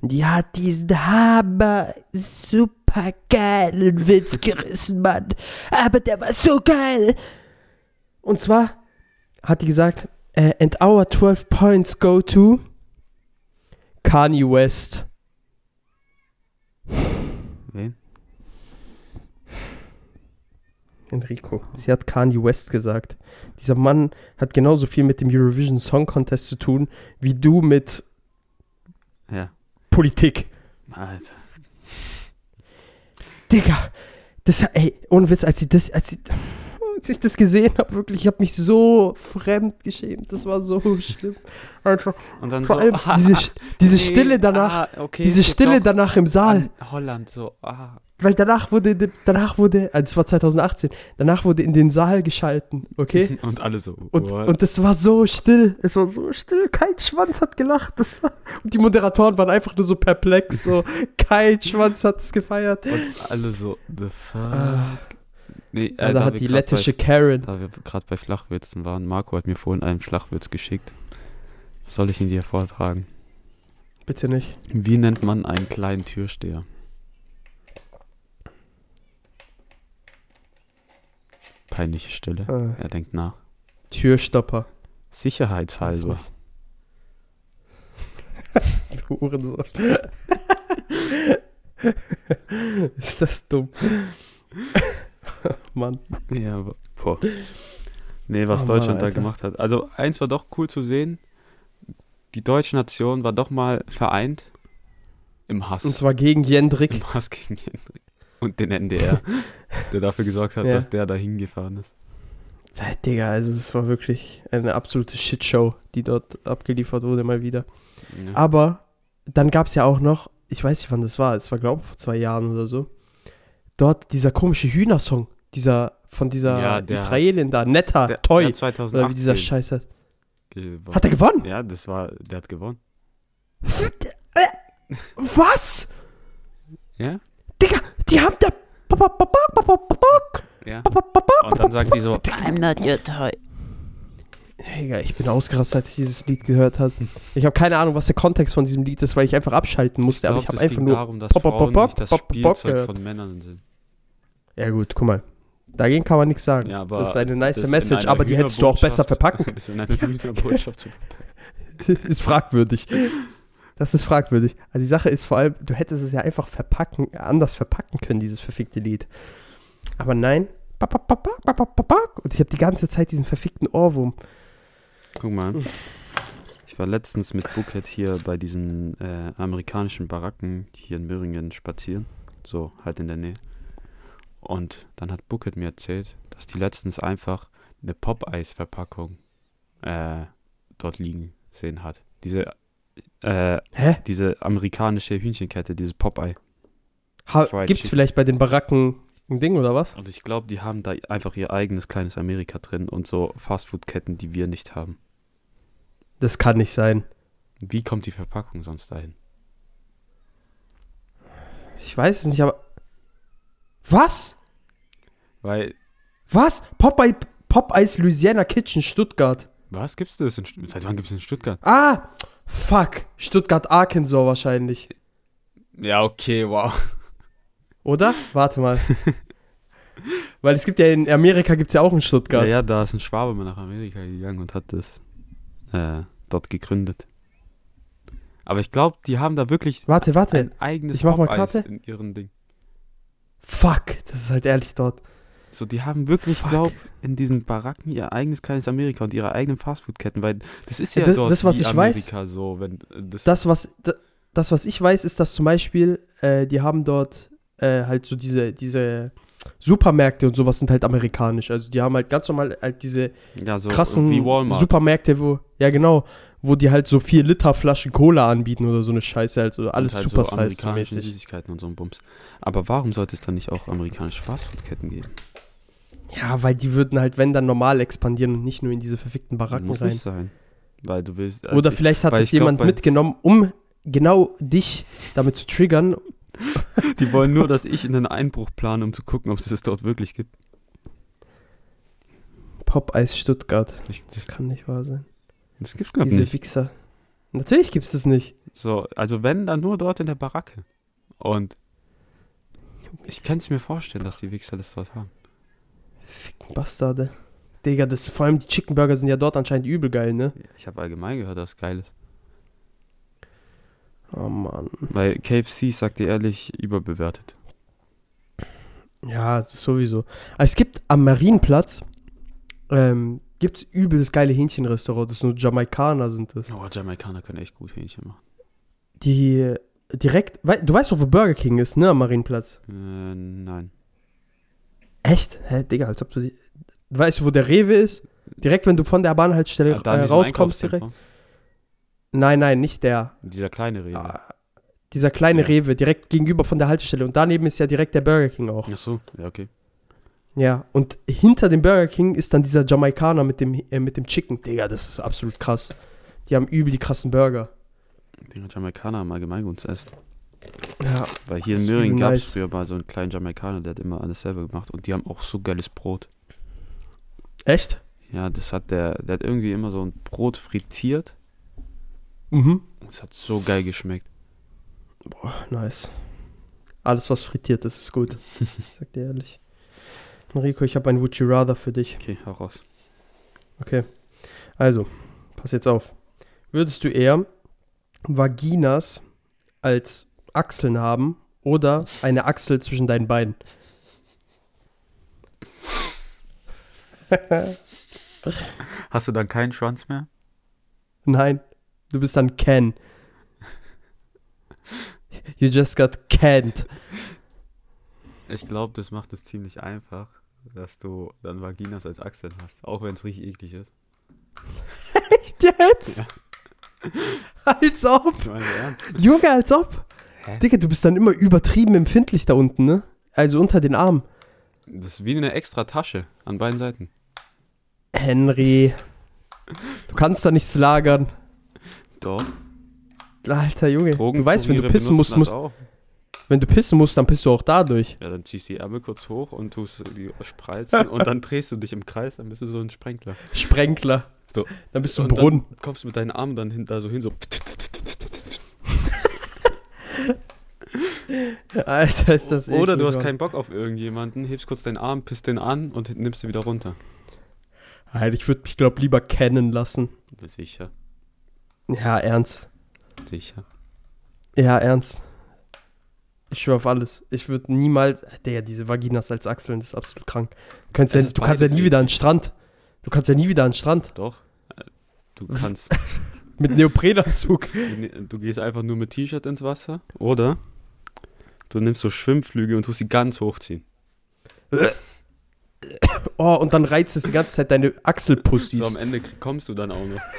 Speaker 3: Und die hat diesen Hammer super geilen Witz gerissen, Mann. Aber der war so geil. Und zwar hat die gesagt, äh, and our 12 points go to Kanye West.
Speaker 4: Wen?
Speaker 3: Enrico. Sie hat Kanye West gesagt. Dieser Mann hat genauso viel mit dem Eurovision Song Contest zu tun, wie du mit
Speaker 4: Ja.
Speaker 3: Politik.
Speaker 4: Alter.
Speaker 3: Digga, das, ey, ohne Witz, als ich das, als ich, als ich das gesehen habe, wirklich, ich habe mich so fremd geschämt. Das war so schlimm. Einfach.
Speaker 4: Und dann
Speaker 3: Vor
Speaker 4: so,
Speaker 3: allem
Speaker 4: ah,
Speaker 3: diese,
Speaker 4: ah,
Speaker 3: diese
Speaker 4: nee,
Speaker 3: Stille danach,
Speaker 4: ah, okay,
Speaker 3: diese Stille danach im Saal.
Speaker 4: an Holland, so, ah.
Speaker 3: Weil danach wurde, danach wurde, also es war 2018, danach wurde in den Saal geschalten, okay? <laughs>
Speaker 4: Und alle so,
Speaker 3: Und,
Speaker 4: what?
Speaker 3: und es war so still, es war so still, kein Schwanz hat gelacht. Das war, und die Moderatoren waren einfach nur so perplex, so <laughs> kein Schwanz hat es gefeiert.
Speaker 4: Und alle so, the fuck.
Speaker 3: Ah.
Speaker 4: Nee, äh,
Speaker 3: da hat die lettische
Speaker 4: Bei,
Speaker 3: Karen.
Speaker 4: da wir gerade bei Flachwitzen waren, Marco hat mir vorhin einen Flachwitz geschickt. Soll ich ihn dir vortragen?
Speaker 3: Bitte nicht.
Speaker 4: Wie nennt man einen kleinen Türsteher? Peinliche Stille.
Speaker 3: Ah,
Speaker 4: Er denkt nach.
Speaker 3: Türstopper.
Speaker 4: Sicherheitshalber. <laughs>
Speaker 3: Du Hurensohn. <laughs> Ist das dumm? <laughs> Mann.
Speaker 4: Ja, aber, boah. Nee, was
Speaker 3: Oh Mann,
Speaker 4: Deutschland da
Speaker 3: Alter.
Speaker 4: gemacht hat. Also, eins war doch cool zu sehen. Die deutsche Nation war doch mal vereint im Hass.
Speaker 3: Und zwar gegen Jendrik.
Speaker 4: Im Hass gegen Hendrik. Und den NDR, der dafür gesorgt hat,
Speaker 3: Ja.
Speaker 4: dass der da hingefahren ist.
Speaker 3: Äh, Digga, also es war wirklich eine absolute Shitshow, die dort abgeliefert wurde, mal wieder.
Speaker 4: Ja.
Speaker 3: Aber dann gab es ja auch noch, ich weiß nicht, wann das war, es war, glaube ich, vor zwei Jahren oder so, dort dieser komische Hühnersong, dieser, von dieser
Speaker 4: Ja, der
Speaker 3: Israelin da, Netta,
Speaker 4: der,
Speaker 3: Toy,
Speaker 4: der 2018
Speaker 3: oder wie dieser Scheiß heißt.
Speaker 4: gewonnen.
Speaker 3: Hat er gewonnen?
Speaker 4: Ja, das war, der hat gewonnen.
Speaker 3: Was?
Speaker 4: Ja?
Speaker 3: Digga, die haben da.
Speaker 4: Ja. Und dann sagt die so,
Speaker 2: I'm not your toy.
Speaker 3: Digga, ich bin ausgerastet, als ich dieses Lied gehört habe. Ich habe keine Ahnung, was der Kontext von diesem Lied ist, weil ich einfach abschalten musste, aber ich habe einfach
Speaker 4: ging
Speaker 3: nur.
Speaker 4: darum, dass
Speaker 3: Pop, pop,
Speaker 4: Frauen
Speaker 3: pop,
Speaker 4: nicht das
Speaker 3: pop, pop,
Speaker 4: Spielzeug von Männern sind.
Speaker 3: Ja, gut, guck mal. Dagegen kann man nichts sagen.
Speaker 4: Ja,
Speaker 3: das ist eine nice Message, aber die hättest du auch besser verpacken <laughs>
Speaker 4: Das in einer Hühnerbotschaft zu verpacken. <laughs>
Speaker 3: ist fragwürdig. Das ist fragwürdig. Also die Sache ist vor allem, du hättest es ja einfach verpacken, anders verpacken können, dieses verfickte Lied. Aber nein. Und ich habe die ganze Zeit diesen verfickten Ohrwurm.
Speaker 4: Guck mal. Ich war letztens mit Buket hier bei diesen äh, amerikanischen Baracken hier in Möhringen spazieren. So, halt in der Nähe. Und dann hat Buket mir erzählt, dass die letztens einfach eine Popeyes-Verpackung äh, dort liegen sehen hat. Diese, äh,
Speaker 3: Hä?
Speaker 4: diese amerikanische Hühnchenkette, dieses Popeye.
Speaker 3: Ha, gibt's
Speaker 4: Chicken.
Speaker 3: vielleicht bei den Baracken ein Ding oder was?
Speaker 4: Und ich glaube, die haben da einfach ihr eigenes kleines Amerika drin und so Fastfood-Ketten, die wir nicht haben.
Speaker 3: Das kann nicht sein.
Speaker 4: Wie kommt die Verpackung sonst dahin?
Speaker 3: Ich weiß es nicht, aber. Was?
Speaker 4: Weil,
Speaker 3: Was? Popeye, Popeyes Louisiana Kitchen Stuttgart.
Speaker 4: was gibt's das in Stuttgart? Seit wann gibt's in Stuttgart?
Speaker 3: Ah! Fuck. Stuttgart Arkansas wahrscheinlich.
Speaker 4: Ja, okay, wow.
Speaker 3: Oder? Warte mal. <laughs> Weil es gibt ja in Amerika gibt es ja auch in
Speaker 4: Ja,
Speaker 3: Stuttgart.
Speaker 4: ja, da ist ein Schwabe mal nach Amerika gegangen und hat das äh, dort gegründet. Aber ich glaube, die haben da wirklich
Speaker 3: Warte, warte.
Speaker 4: ein eigenes
Speaker 3: Ich mach mal
Speaker 4: Popeyes
Speaker 3: Karte.
Speaker 4: in ihren Ding.
Speaker 3: Fuck, das ist halt ehrlich dort.
Speaker 4: So, die haben wirklich,
Speaker 3: Fuck.
Speaker 4: glaub, in diesen Baracken ihr eigenes kleines Amerika und ihre eigenen Fastfood-Ketten, weil das ist ja
Speaker 3: Das-
Speaker 4: dort
Speaker 3: das, was ich weiß-
Speaker 4: Amerika so, wenn äh, das,
Speaker 3: Das, was, da- das, was ich weiß, ist, dass zum Beispiel, äh, die haben dort äh, halt so diese, diese Supermärkte und sowas sind halt amerikanisch. Also die haben halt ganz normal halt diese
Speaker 4: ja, so
Speaker 3: krassen. Supermärkte, wo, ja genau, wo die halt so 4 Liter Flaschen Cola anbieten oder so eine Scheiße, also alles
Speaker 4: halt
Speaker 3: super
Speaker 4: so amerikanische
Speaker 3: mäßig.
Speaker 4: Süßigkeiten und so ein Bums. Aber warum sollte es dann nicht auch amerikanische Fastfood-Ketten geben?
Speaker 3: Ja, weil die würden halt, wenn dann normal expandieren und nicht nur in diese verfickten Baracken
Speaker 4: Muss
Speaker 3: rein.
Speaker 4: nicht sein. Weil du willst. äh,
Speaker 3: Oder vielleicht hat es
Speaker 4: glaub,
Speaker 3: jemand
Speaker 4: bei-
Speaker 3: mitgenommen, um genau dich damit zu triggern, <laughs>
Speaker 4: Die wollen nur, dass ich einen Einbruch plane, um zu gucken, ob es das dort wirklich gibt.
Speaker 3: Popeyes Stuttgart.
Speaker 4: Ich, das,
Speaker 3: Das kann nicht wahr sein.
Speaker 4: das gibt's glaub
Speaker 3: Diese
Speaker 4: nicht.
Speaker 3: Wichser. Natürlich gibt es das nicht.
Speaker 4: So, also wenn, dann nur dort in der Baracke. Und ich kann es mir vorstellen, dass die Wichser das dort haben.
Speaker 3: Ficken Bastarde. Digga, das, vor allem die Chicken Burger sind ja dort anscheinend übel geil, ne?
Speaker 4: Ja, Ich habe allgemein gehört, dass es geil ist.
Speaker 3: Oh Mann.
Speaker 4: Weil KFC, sagt dir ehrlich, überbewertet.
Speaker 3: Ja, es ist sowieso. Es gibt am Marienplatz, ähm, gibt es übel das geile Hähnchenrestaurant. Das nur Jamaikaner sind das.
Speaker 4: Oh, Jamaikaner können echt gut Hähnchen machen.
Speaker 3: Die äh, direkt, du weißt doch, wo Burger King ist, ne, am Marienplatz.
Speaker 4: Äh, nein.
Speaker 3: Echt? Hä, Digga, als ob du die, du weißt, wo der Rewe ist? Direkt, wenn du von der Bahnhaltestelle
Speaker 4: Ah, da in
Speaker 3: äh, rauskommst direkt. Nein, nein, nicht der.
Speaker 4: Dieser kleine Rewe.
Speaker 3: Ah, dieser kleine
Speaker 4: Ja.
Speaker 3: Rewe, direkt gegenüber von der Haltestelle. Und daneben ist ja direkt der Burger King auch.
Speaker 4: Ach so, ja, okay.
Speaker 3: Ja, und hinter dem Burger King ist dann dieser Jamaikaner mit dem, äh, mit dem Chicken. Digga, das ist absolut krass. Die haben übel die krassen Burger.
Speaker 4: Die Jamaikaner haben allgemein gutes Essen.
Speaker 3: Ja,
Speaker 4: Weil hier in Möhringen gab es
Speaker 3: nice.
Speaker 4: früher mal so einen kleinen Jamaikaner, der hat immer alles selber gemacht. Und die haben auch so geiles Brot.
Speaker 3: echt?
Speaker 4: Ja, das hat der, der hat irgendwie immer so ein Brot frittiert.
Speaker 3: Mhm.
Speaker 4: Es hat so geil geschmeckt.
Speaker 3: Boah, nice. Alles, was frittiert ist, ist gut. <laughs> Sag dir ehrlich. Enrico, ich habe ein Would You Rather für dich.
Speaker 4: Okay, hau raus.
Speaker 3: Okay. Also, pass jetzt auf. Würdest du eher Vaginas als Achseln haben oder eine Achsel zwischen deinen Beinen? <laughs>
Speaker 4: Hast du dann keinen Schwanz mehr?
Speaker 3: Nein, du bist dann Ken. You just got canned.
Speaker 4: Ich glaube, das macht es ziemlich einfach, dass du dann Vaginas als Achseln hast. Auch wenn es richtig eklig ist. <laughs>
Speaker 3: Echt jetzt?
Speaker 4: Ja.
Speaker 3: Als ob. Junge, als ob.
Speaker 4: Hä?
Speaker 3: Digga, du bist dann immer übertrieben empfindlich da unten, ne? Also unter den Armen.
Speaker 4: Das ist wie eine extra Tasche an beiden Seiten.
Speaker 3: Henry. Du kannst da nichts lagern.
Speaker 4: Doch.
Speaker 3: Alter Junge. Du weißt, wenn du pissen musst, musst wenn du pissen musst, dann pisst du auch dadurch.
Speaker 4: Ja, dann ziehst du die Ärmel kurz hoch und tust die spreizen und dann drehst du dich im Kreis, dann bist du so ein Sprenkler.
Speaker 3: Sprenkler.
Speaker 4: So.
Speaker 3: Dann bist du ein Brunnen.
Speaker 4: Dann kommst du mit deinen Armen dann hin, da so hin, so.
Speaker 3: Alter, ist das
Speaker 4: Oder du hast keinen Bock auf irgendjemanden, hebst kurz deinen Arm, pisst den an und nimmst ihn wieder runter.
Speaker 3: Alter, ich würde mich, glaub, lieber kennen lassen.
Speaker 4: Sicher,
Speaker 3: Ja, ernst.
Speaker 4: sicher.
Speaker 3: Ja, ernst. Ich schwör auf alles. Ich würde niemals. Der, diese Vaginas als Achseln, das ist absolut krank. Du kannst, ja,
Speaker 4: Es
Speaker 3: du kannst ja nie wieder an den Strand. Du kannst ja nie wieder an den Strand.
Speaker 4: Doch. Äh, Du kannst, <laughs>
Speaker 3: Mit Neoprenanzug. <laughs>
Speaker 4: du gehst einfach nur mit T-Shirt ins Wasser oder du nimmst so Schwimmflüge und tust sie ganz hochziehen.
Speaker 3: Oh, und dann reizt es die ganze Zeit deine
Speaker 4: So
Speaker 3: Achselpussys.
Speaker 4: am Ende kommst du dann auch noch. <laughs>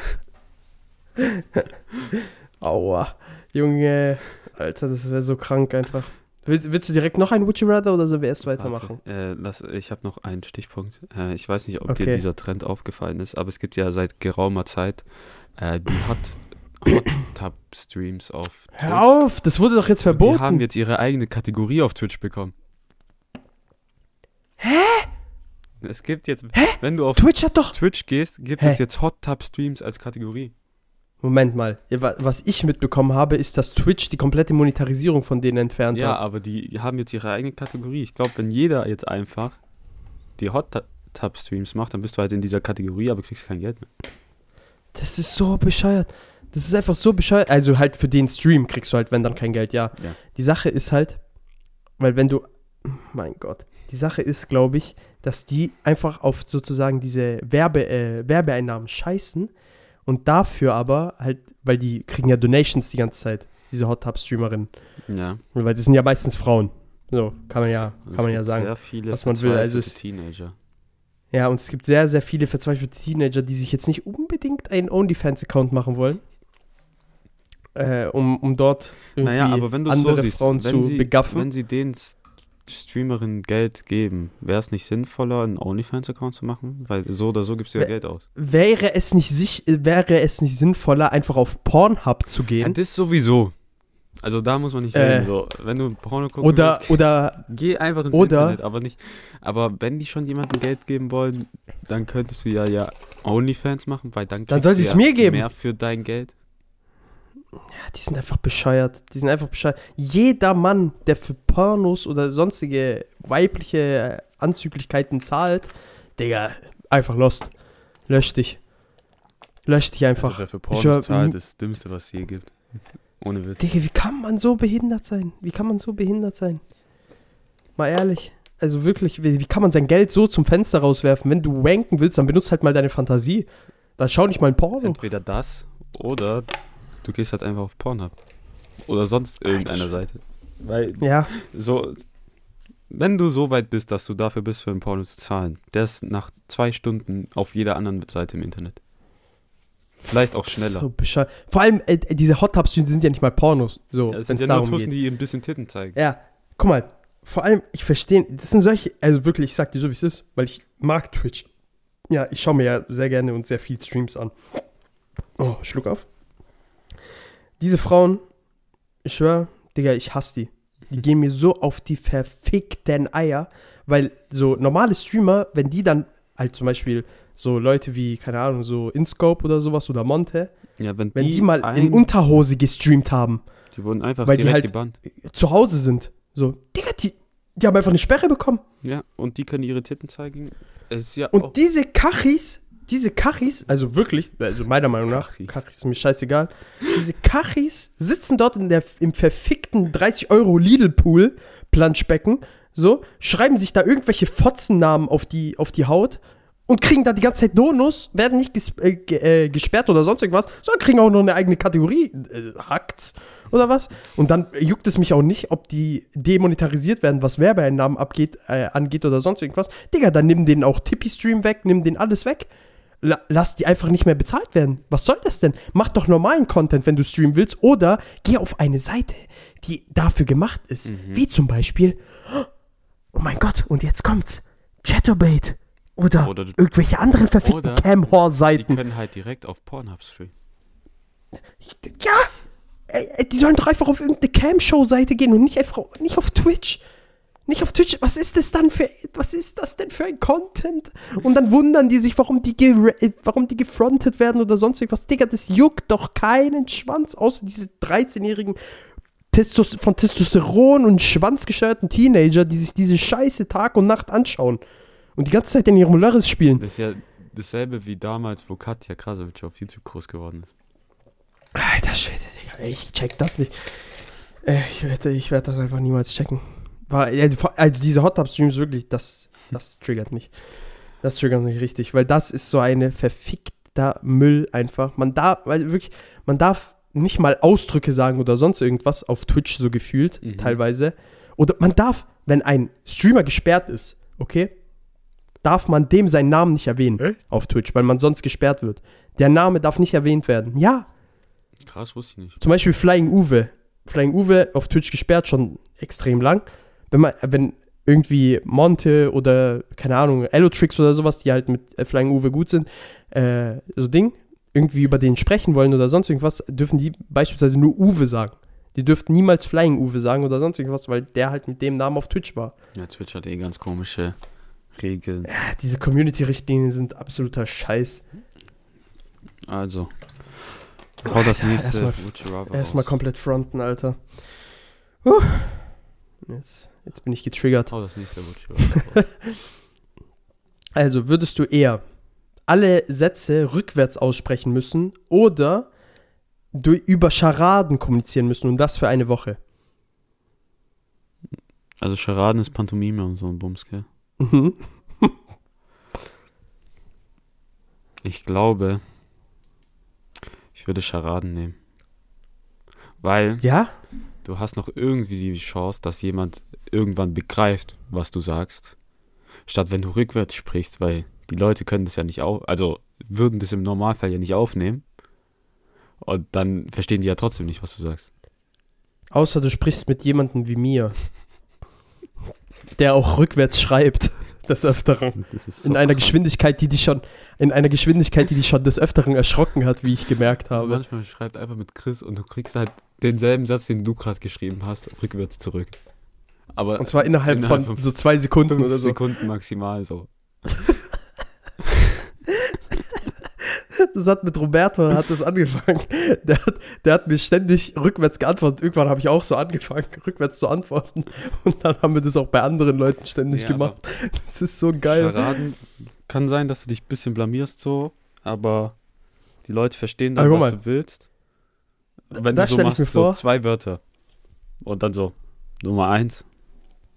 Speaker 4: <laughs>
Speaker 3: Aua. Junge. Alter, das wäre so krank einfach. Willst, willst du direkt noch ein Would You Rather oder sollen wir erst weitermachen?
Speaker 4: Warte, äh, lass, ich habe noch einen Stichpunkt. Äh, ich weiß nicht, ob dir
Speaker 3: Okay.
Speaker 4: dieser Trend aufgefallen ist, aber es gibt ja seit geraumer Zeit äh, die Hot, Hot Tub Streams auf Twitch.
Speaker 3: Hör auf, das wurde doch jetzt
Speaker 4: Und Die haben
Speaker 3: verboten.
Speaker 4: jetzt ihre eigene Kategorie auf Twitch bekommen. Hä? Es gibt jetzt, wenn du auf
Speaker 3: Twitch.
Speaker 4: Twitch gehst, gibt
Speaker 3: Hä?
Speaker 4: es jetzt Hot Tub Streams als Kategorie.
Speaker 3: Moment mal. Ja, wa- Was ich mitbekommen habe, ist, dass Twitch die komplette Monetarisierung von denen entfernt
Speaker 4: Ja,
Speaker 3: hat.
Speaker 4: aber die haben jetzt ihre eigene Kategorie. Ich glaube, wenn jeder jetzt einfach die Hot Tub Streams macht, dann bist du halt in dieser Kategorie, aber kriegst kein Geld mehr.
Speaker 3: Das ist so bescheuert. Das ist einfach so bescheuert. Also halt für den Stream kriegst du halt, wenn dann kein Geld, ja.
Speaker 4: Ja.
Speaker 3: Die Sache ist halt, weil wenn du, mein Gott, die Sache ist, glaube ich, dass die einfach auf sozusagen diese Werbe, äh, Werbeeinnahmen scheißen und dafür aber halt, weil die kriegen ja Donations die ganze Zeit, diese Hot Tub Streamerinnen.
Speaker 4: Ja.
Speaker 3: Weil das sind ja meistens Frauen. So, kann man ja, kann man ja sagen.
Speaker 4: Sehr viele
Speaker 3: was man will, also es-
Speaker 4: Teenager.
Speaker 3: Ja, und es gibt sehr, sehr viele verzweifelte Teenager, die sich jetzt nicht unbedingt einen OnlyFans-Account machen wollen. Äh, um, um dort irgendwie
Speaker 4: Naja, aber wenn du
Speaker 3: andere
Speaker 4: so siehst,
Speaker 3: Frauen
Speaker 4: wenn
Speaker 3: zu
Speaker 4: sie,
Speaker 3: begaffen.
Speaker 4: wenn sie den S- Streamerinnen Geld geben, wäre es nicht sinnvoller, einen OnlyFans-Account zu machen? Weil so oder so gibst du ja
Speaker 3: Ä-
Speaker 4: Geld aus.
Speaker 3: wäre, es nicht sich, wäre es nicht sinnvoller, einfach auf Pornhub zu
Speaker 4: Ja,
Speaker 3: gehen?
Speaker 4: das sowieso. Also da muss man nicht
Speaker 3: Äh,
Speaker 4: reden. So, wenn du Porno gucken
Speaker 3: Oder,
Speaker 4: willst,
Speaker 3: oder,
Speaker 4: geh einfach ins
Speaker 3: oder-
Speaker 4: Internet, aber nicht. Aber wenn die schon jemandem Geld geben wollen, dann könntest du ja ja OnlyFans machen, weil dann
Speaker 3: Dann
Speaker 4: du ja
Speaker 3: mir geben.
Speaker 4: mehr für dein Geld.
Speaker 3: Die sind einfach bescheuert. Die sind einfach bescheuert. Jeder Mann, der für Pornos oder sonstige weibliche äh, Anzüglichkeiten zahlt, Digga, einfach lost. Lösch dich. Lösch dich einfach.
Speaker 4: Also wer für Pornos
Speaker 3: hör-
Speaker 4: zahlt, das Dümmste, was es je gibt. <laughs> Ohne Witz.
Speaker 3: Digga, wie kann man so behindert sein? Wie kann man so behindert sein? Mal ehrlich. Also wirklich, wie, wie kann man sein Geld so zum Fenster rauswerfen? Wenn du wanken willst, dann benutzt halt mal deine Fantasie. Dann schau nicht mal ein Porno.
Speaker 4: Entweder das oder du gehst halt einfach auf Pornhub. Oder sonst irgendeine Seite. Weil
Speaker 3: Ja,
Speaker 4: so, wenn du so weit bist, dass du dafür bist, für ein Porno zu zahlen, der ist nach zwei Stunden auf jeder anderen Seite im Internet. Vielleicht auch schneller.
Speaker 3: so bescheuert. Vor allem, äh, diese Hot Tubs sind ja nicht mal Pornos. So,
Speaker 4: Ja,
Speaker 3: wenn
Speaker 4: sind ja nur Tussen, die ein bisschen Titten zeigen.
Speaker 3: Ja, guck mal. Vor allem, ich verstehe, das sind solche, also wirklich, ich sag dir so, wie es ist, weil ich mag Twitch. Ja, ich schaue mir ja sehr gerne und sehr viel Streams an. Oh, Schluck auf. Diese Frauen, ich schwör, Digga, ich hasse die. Die gehen mir so auf die verfickten Eier, weil so normale Streamer, wenn die dann halt zum Beispiel so Leute wie, keine Ahnung, so InScope oder sowas oder Monte,
Speaker 4: Ja, wenn,
Speaker 3: wenn
Speaker 4: die,
Speaker 3: die, mal
Speaker 4: ein,
Speaker 3: in Unterhose gestreamt haben,
Speaker 4: die wurden einfach
Speaker 3: weil die halt-
Speaker 4: gebannt.
Speaker 3: zu Hause sind, so, Digga, die, die haben einfach eine Sperre bekommen.
Speaker 4: Ja, und die können ihre Titten zeigen. Es ist ja
Speaker 3: Und diese Kachis, diese Kachis, also wirklich, also meiner Meinung nach,
Speaker 4: Kachis.
Speaker 3: Kachis ist mir scheißegal, diese Kachis sitzen dort in der, im verfickten 30 Euro Lidl-Pool, Planschbecken, so, schreiben sich da irgendwelche Fotzennamen auf die, auf die Haut und kriegen da die ganze Zeit Donus, werden nicht ges äh, äh, gesperrt oder sonst irgendwas, sondern kriegen auch noch eine eigene Kategorie. Äh, hackt's oder was? Und dann juckt es mich auch nicht, ob die demonetarisiert werden, was Werbeeinnahmen abgeht, äh, angeht oder sonst irgendwas. Digga, dann nimm den auch Tippy-Stream weg, nimm den alles weg. La lass die einfach nicht mehr bezahlt werden. Was soll das denn? Mach doch normalen Content, wenn du streamen willst. Oder geh auf eine Seite, die dafür gemacht ist. Wie zum Beispiel, oh mein Gott, und jetzt kommt's. Chatterbait. Oder,
Speaker 4: Oder
Speaker 3: irgendwelche anderen verfickten
Speaker 4: oder die können halt direkt auf Pornhub streamen.
Speaker 3: Ja, die sollen doch einfach auf irgendeine Cam-Show-Seite gehen und nicht einfach nicht auf Twitch. Nicht auf Twitch. Was ist das dann für was ist das denn für ein Content? Und dann wundern die sich, warum die warum die gefrontet werden oder sonst irgendwas. Digga, das juckt doch keinen Schwanz außer diese 13-jährigen Testos von Testosteron und schwanzgesteuerten Teenager, die sich diese Scheiße Tag und Nacht anschauen und die ganze Zeit in ihrem Lörres spielen.
Speaker 4: Das ist ja dasselbe wie damals, wo Katja Krasowitsch auf YouTube groß geworden ist.
Speaker 3: Alter Schwede, Digga, ey, ich check das nicht. Äh, Ich werde ich werd das einfach niemals checken. War, äh, also diese Hot Tub Streams wirklich, das, das triggert mich. Das triggert mich richtig, weil das ist so eine verfickter Müll einfach. Man darf, weil wirklich, man darf nicht mal Ausdrücke sagen oder sonst irgendwas auf Twitch so gefühlt,
Speaker 4: Mhm.
Speaker 3: teilweise. Oder man darf, wenn ein Streamer gesperrt ist, okay, darf man dem seinen Namen nicht erwähnen
Speaker 4: Echt?
Speaker 3: auf Twitch, weil man sonst gesperrt wird. Der Name darf nicht erwähnt werden. Ja,
Speaker 4: Krass, wusste ich nicht.
Speaker 3: zum Beispiel Flying Uwe. Flying Uwe auf Twitch gesperrt schon extrem lang. Wenn man, wenn irgendwie Monte oder, keine Ahnung, Elotrix oder sowas, die halt mit äh, Flying Uwe gut sind, äh, so Ding, irgendwie über den sprechen wollen oder sonst irgendwas, dürfen die beispielsweise nur Uwe sagen. Die dürften niemals Flying Uwe sagen oder sonst irgendwas, weil der halt mit dem Namen auf Twitch war.
Speaker 4: Ja, Twitch hat eh ganz komische Regeln.
Speaker 3: Ja, diese Community-Richtlinien sind absoluter Scheiß.
Speaker 4: Also, hau das
Speaker 3: Alter,
Speaker 4: nächste
Speaker 3: erstmal-
Speaker 4: raus.
Speaker 3: komplett fronten, Alter. Huh. Jetzt, jetzt bin ich getriggert.
Speaker 4: Hau das nächste Would You Rather raus.
Speaker 3: Also würdest du eher alle Sätze rückwärts aussprechen müssen oder du über Scharaden kommunizieren müssen und das für eine Woche?
Speaker 4: Also, Charaden ist Pantomime und so ein Bums, gell?
Speaker 3: Mhm. <laughs>
Speaker 4: Ich glaube, ich würde Charaden nehmen. Weil
Speaker 3: Ja?
Speaker 4: Du hast noch irgendwie die Chance, dass jemand irgendwann begreift, was du sagst. Statt wenn du rückwärts sprichst, weil die Leute können das ja nicht auf, also würden das im Normalfall ja nicht aufnehmen. Und dann verstehen die ja trotzdem nicht, was du sagst.
Speaker 3: Außer du sprichst mit jemandem wie mir, der auch rückwärts schreibt, <laughs> des Öfteren.
Speaker 4: Ist
Speaker 3: In einer <laughs> Geschwindigkeit, die dich schon, in einer Geschwindigkeit, die dich schon des Öfteren erschrocken hat, wie ich gemerkt habe.
Speaker 4: Manchmal schreibt einfach mit Chris und du kriegst halt denselben Satz, den du gerade geschrieben hast, rückwärts zurück. Aber
Speaker 3: Und zwar innerhalb,
Speaker 4: Innerhalb
Speaker 3: von,
Speaker 4: von
Speaker 3: so zwei Sekunden oder so.
Speaker 4: Sekunden maximal so.
Speaker 3: Das hat mit Roberto hat das angefangen. Der hat, der hat mir ständig rückwärts geantwortet. Irgendwann habe ich auch so angefangen, rückwärts zu antworten. Und dann haben wir das auch bei anderen Leuten ständig
Speaker 4: Ja,
Speaker 3: gemacht. Das ist so geil.
Speaker 4: Charaden kann sein, dass du dich ein bisschen blamierst so, aber die Leute verstehen dann,
Speaker 3: Aber
Speaker 4: was
Speaker 3: mal.
Speaker 4: du willst. Wenn
Speaker 3: Da
Speaker 4: du so machst, so zwei Wörter und dann so Nummer eins,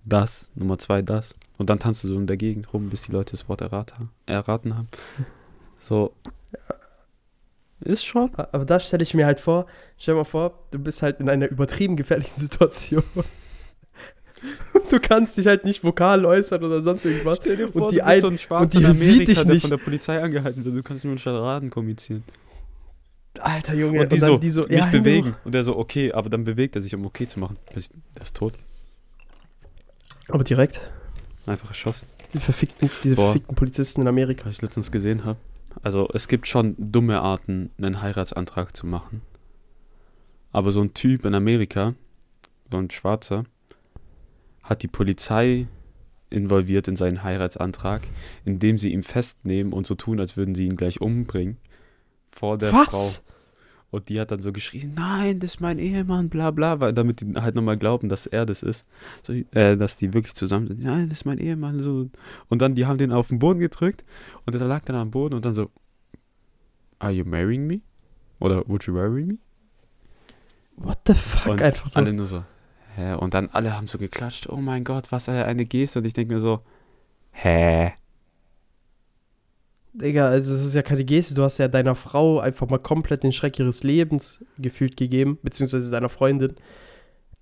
Speaker 4: das, Nummer zwei, das und dann tanzt du so in der Gegend rum, bis die Leute das Wort erraten, erraten haben. So. Ist schon.
Speaker 3: Aber da stelle ich mir halt vor, stell dir mal vor, du bist halt in einer übertrieben gefährlichen <laughs> Situation. Und du kannst dich halt nicht vokal äußern oder sonst irgendwas.
Speaker 4: Stell dir
Speaker 3: vor, die ein-
Speaker 4: ein Schwarzer
Speaker 3: die
Speaker 4: in
Speaker 3: sieht dich
Speaker 4: der
Speaker 3: nicht.
Speaker 4: von der Polizei angehalten wird. Du kannst nur in Charaden kommunizieren.
Speaker 3: Alter Junge,
Speaker 4: und die,
Speaker 3: dann
Speaker 4: so,
Speaker 3: die so
Speaker 4: nicht
Speaker 3: ja,
Speaker 4: bewegen. Und der so, okay, aber dann bewegt er sich, um okay zu machen. Plötzlich, Der ist tot.
Speaker 3: Aber direkt.
Speaker 4: Einfach erschossen.
Speaker 3: Die verfickten, diese
Speaker 4: Boah.
Speaker 3: verfickten Polizisten in Amerika.
Speaker 4: Was ich letztens gesehen habe. Also es gibt schon dumme Arten, einen Heiratsantrag zu machen. Aber so ein Typ in Amerika, so ein Schwarzer, hat die Polizei involviert in seinen Heiratsantrag, indem sie ihn festnehmen und so tun, als würden sie ihn gleich umbringen. Vor der Frau. Und die hat dann so geschrien, nein, das ist mein Ehemann, bla bla, weil damit die halt nochmal glauben, dass er das ist. So, äh, dass die wirklich zusammen sind. Nein, das ist mein Ehemann. So. Und dann, die haben den auf den Boden gedrückt und der lag dann am Boden und dann so, Are you marrying me? Oder would you marry me?
Speaker 3: What the fuck
Speaker 4: und
Speaker 3: einfach
Speaker 4: alle
Speaker 3: nur.
Speaker 4: nur so, hä? Und dann alle haben so geklatscht, oh mein Gott, was eine Geste. Und ich denke mir so, hä?
Speaker 3: Digga, also es ist ja keine Geste, du hast ja deiner Frau einfach mal komplett den Schreck ihres Lebens gefühlt gegeben, beziehungsweise deiner Freundin.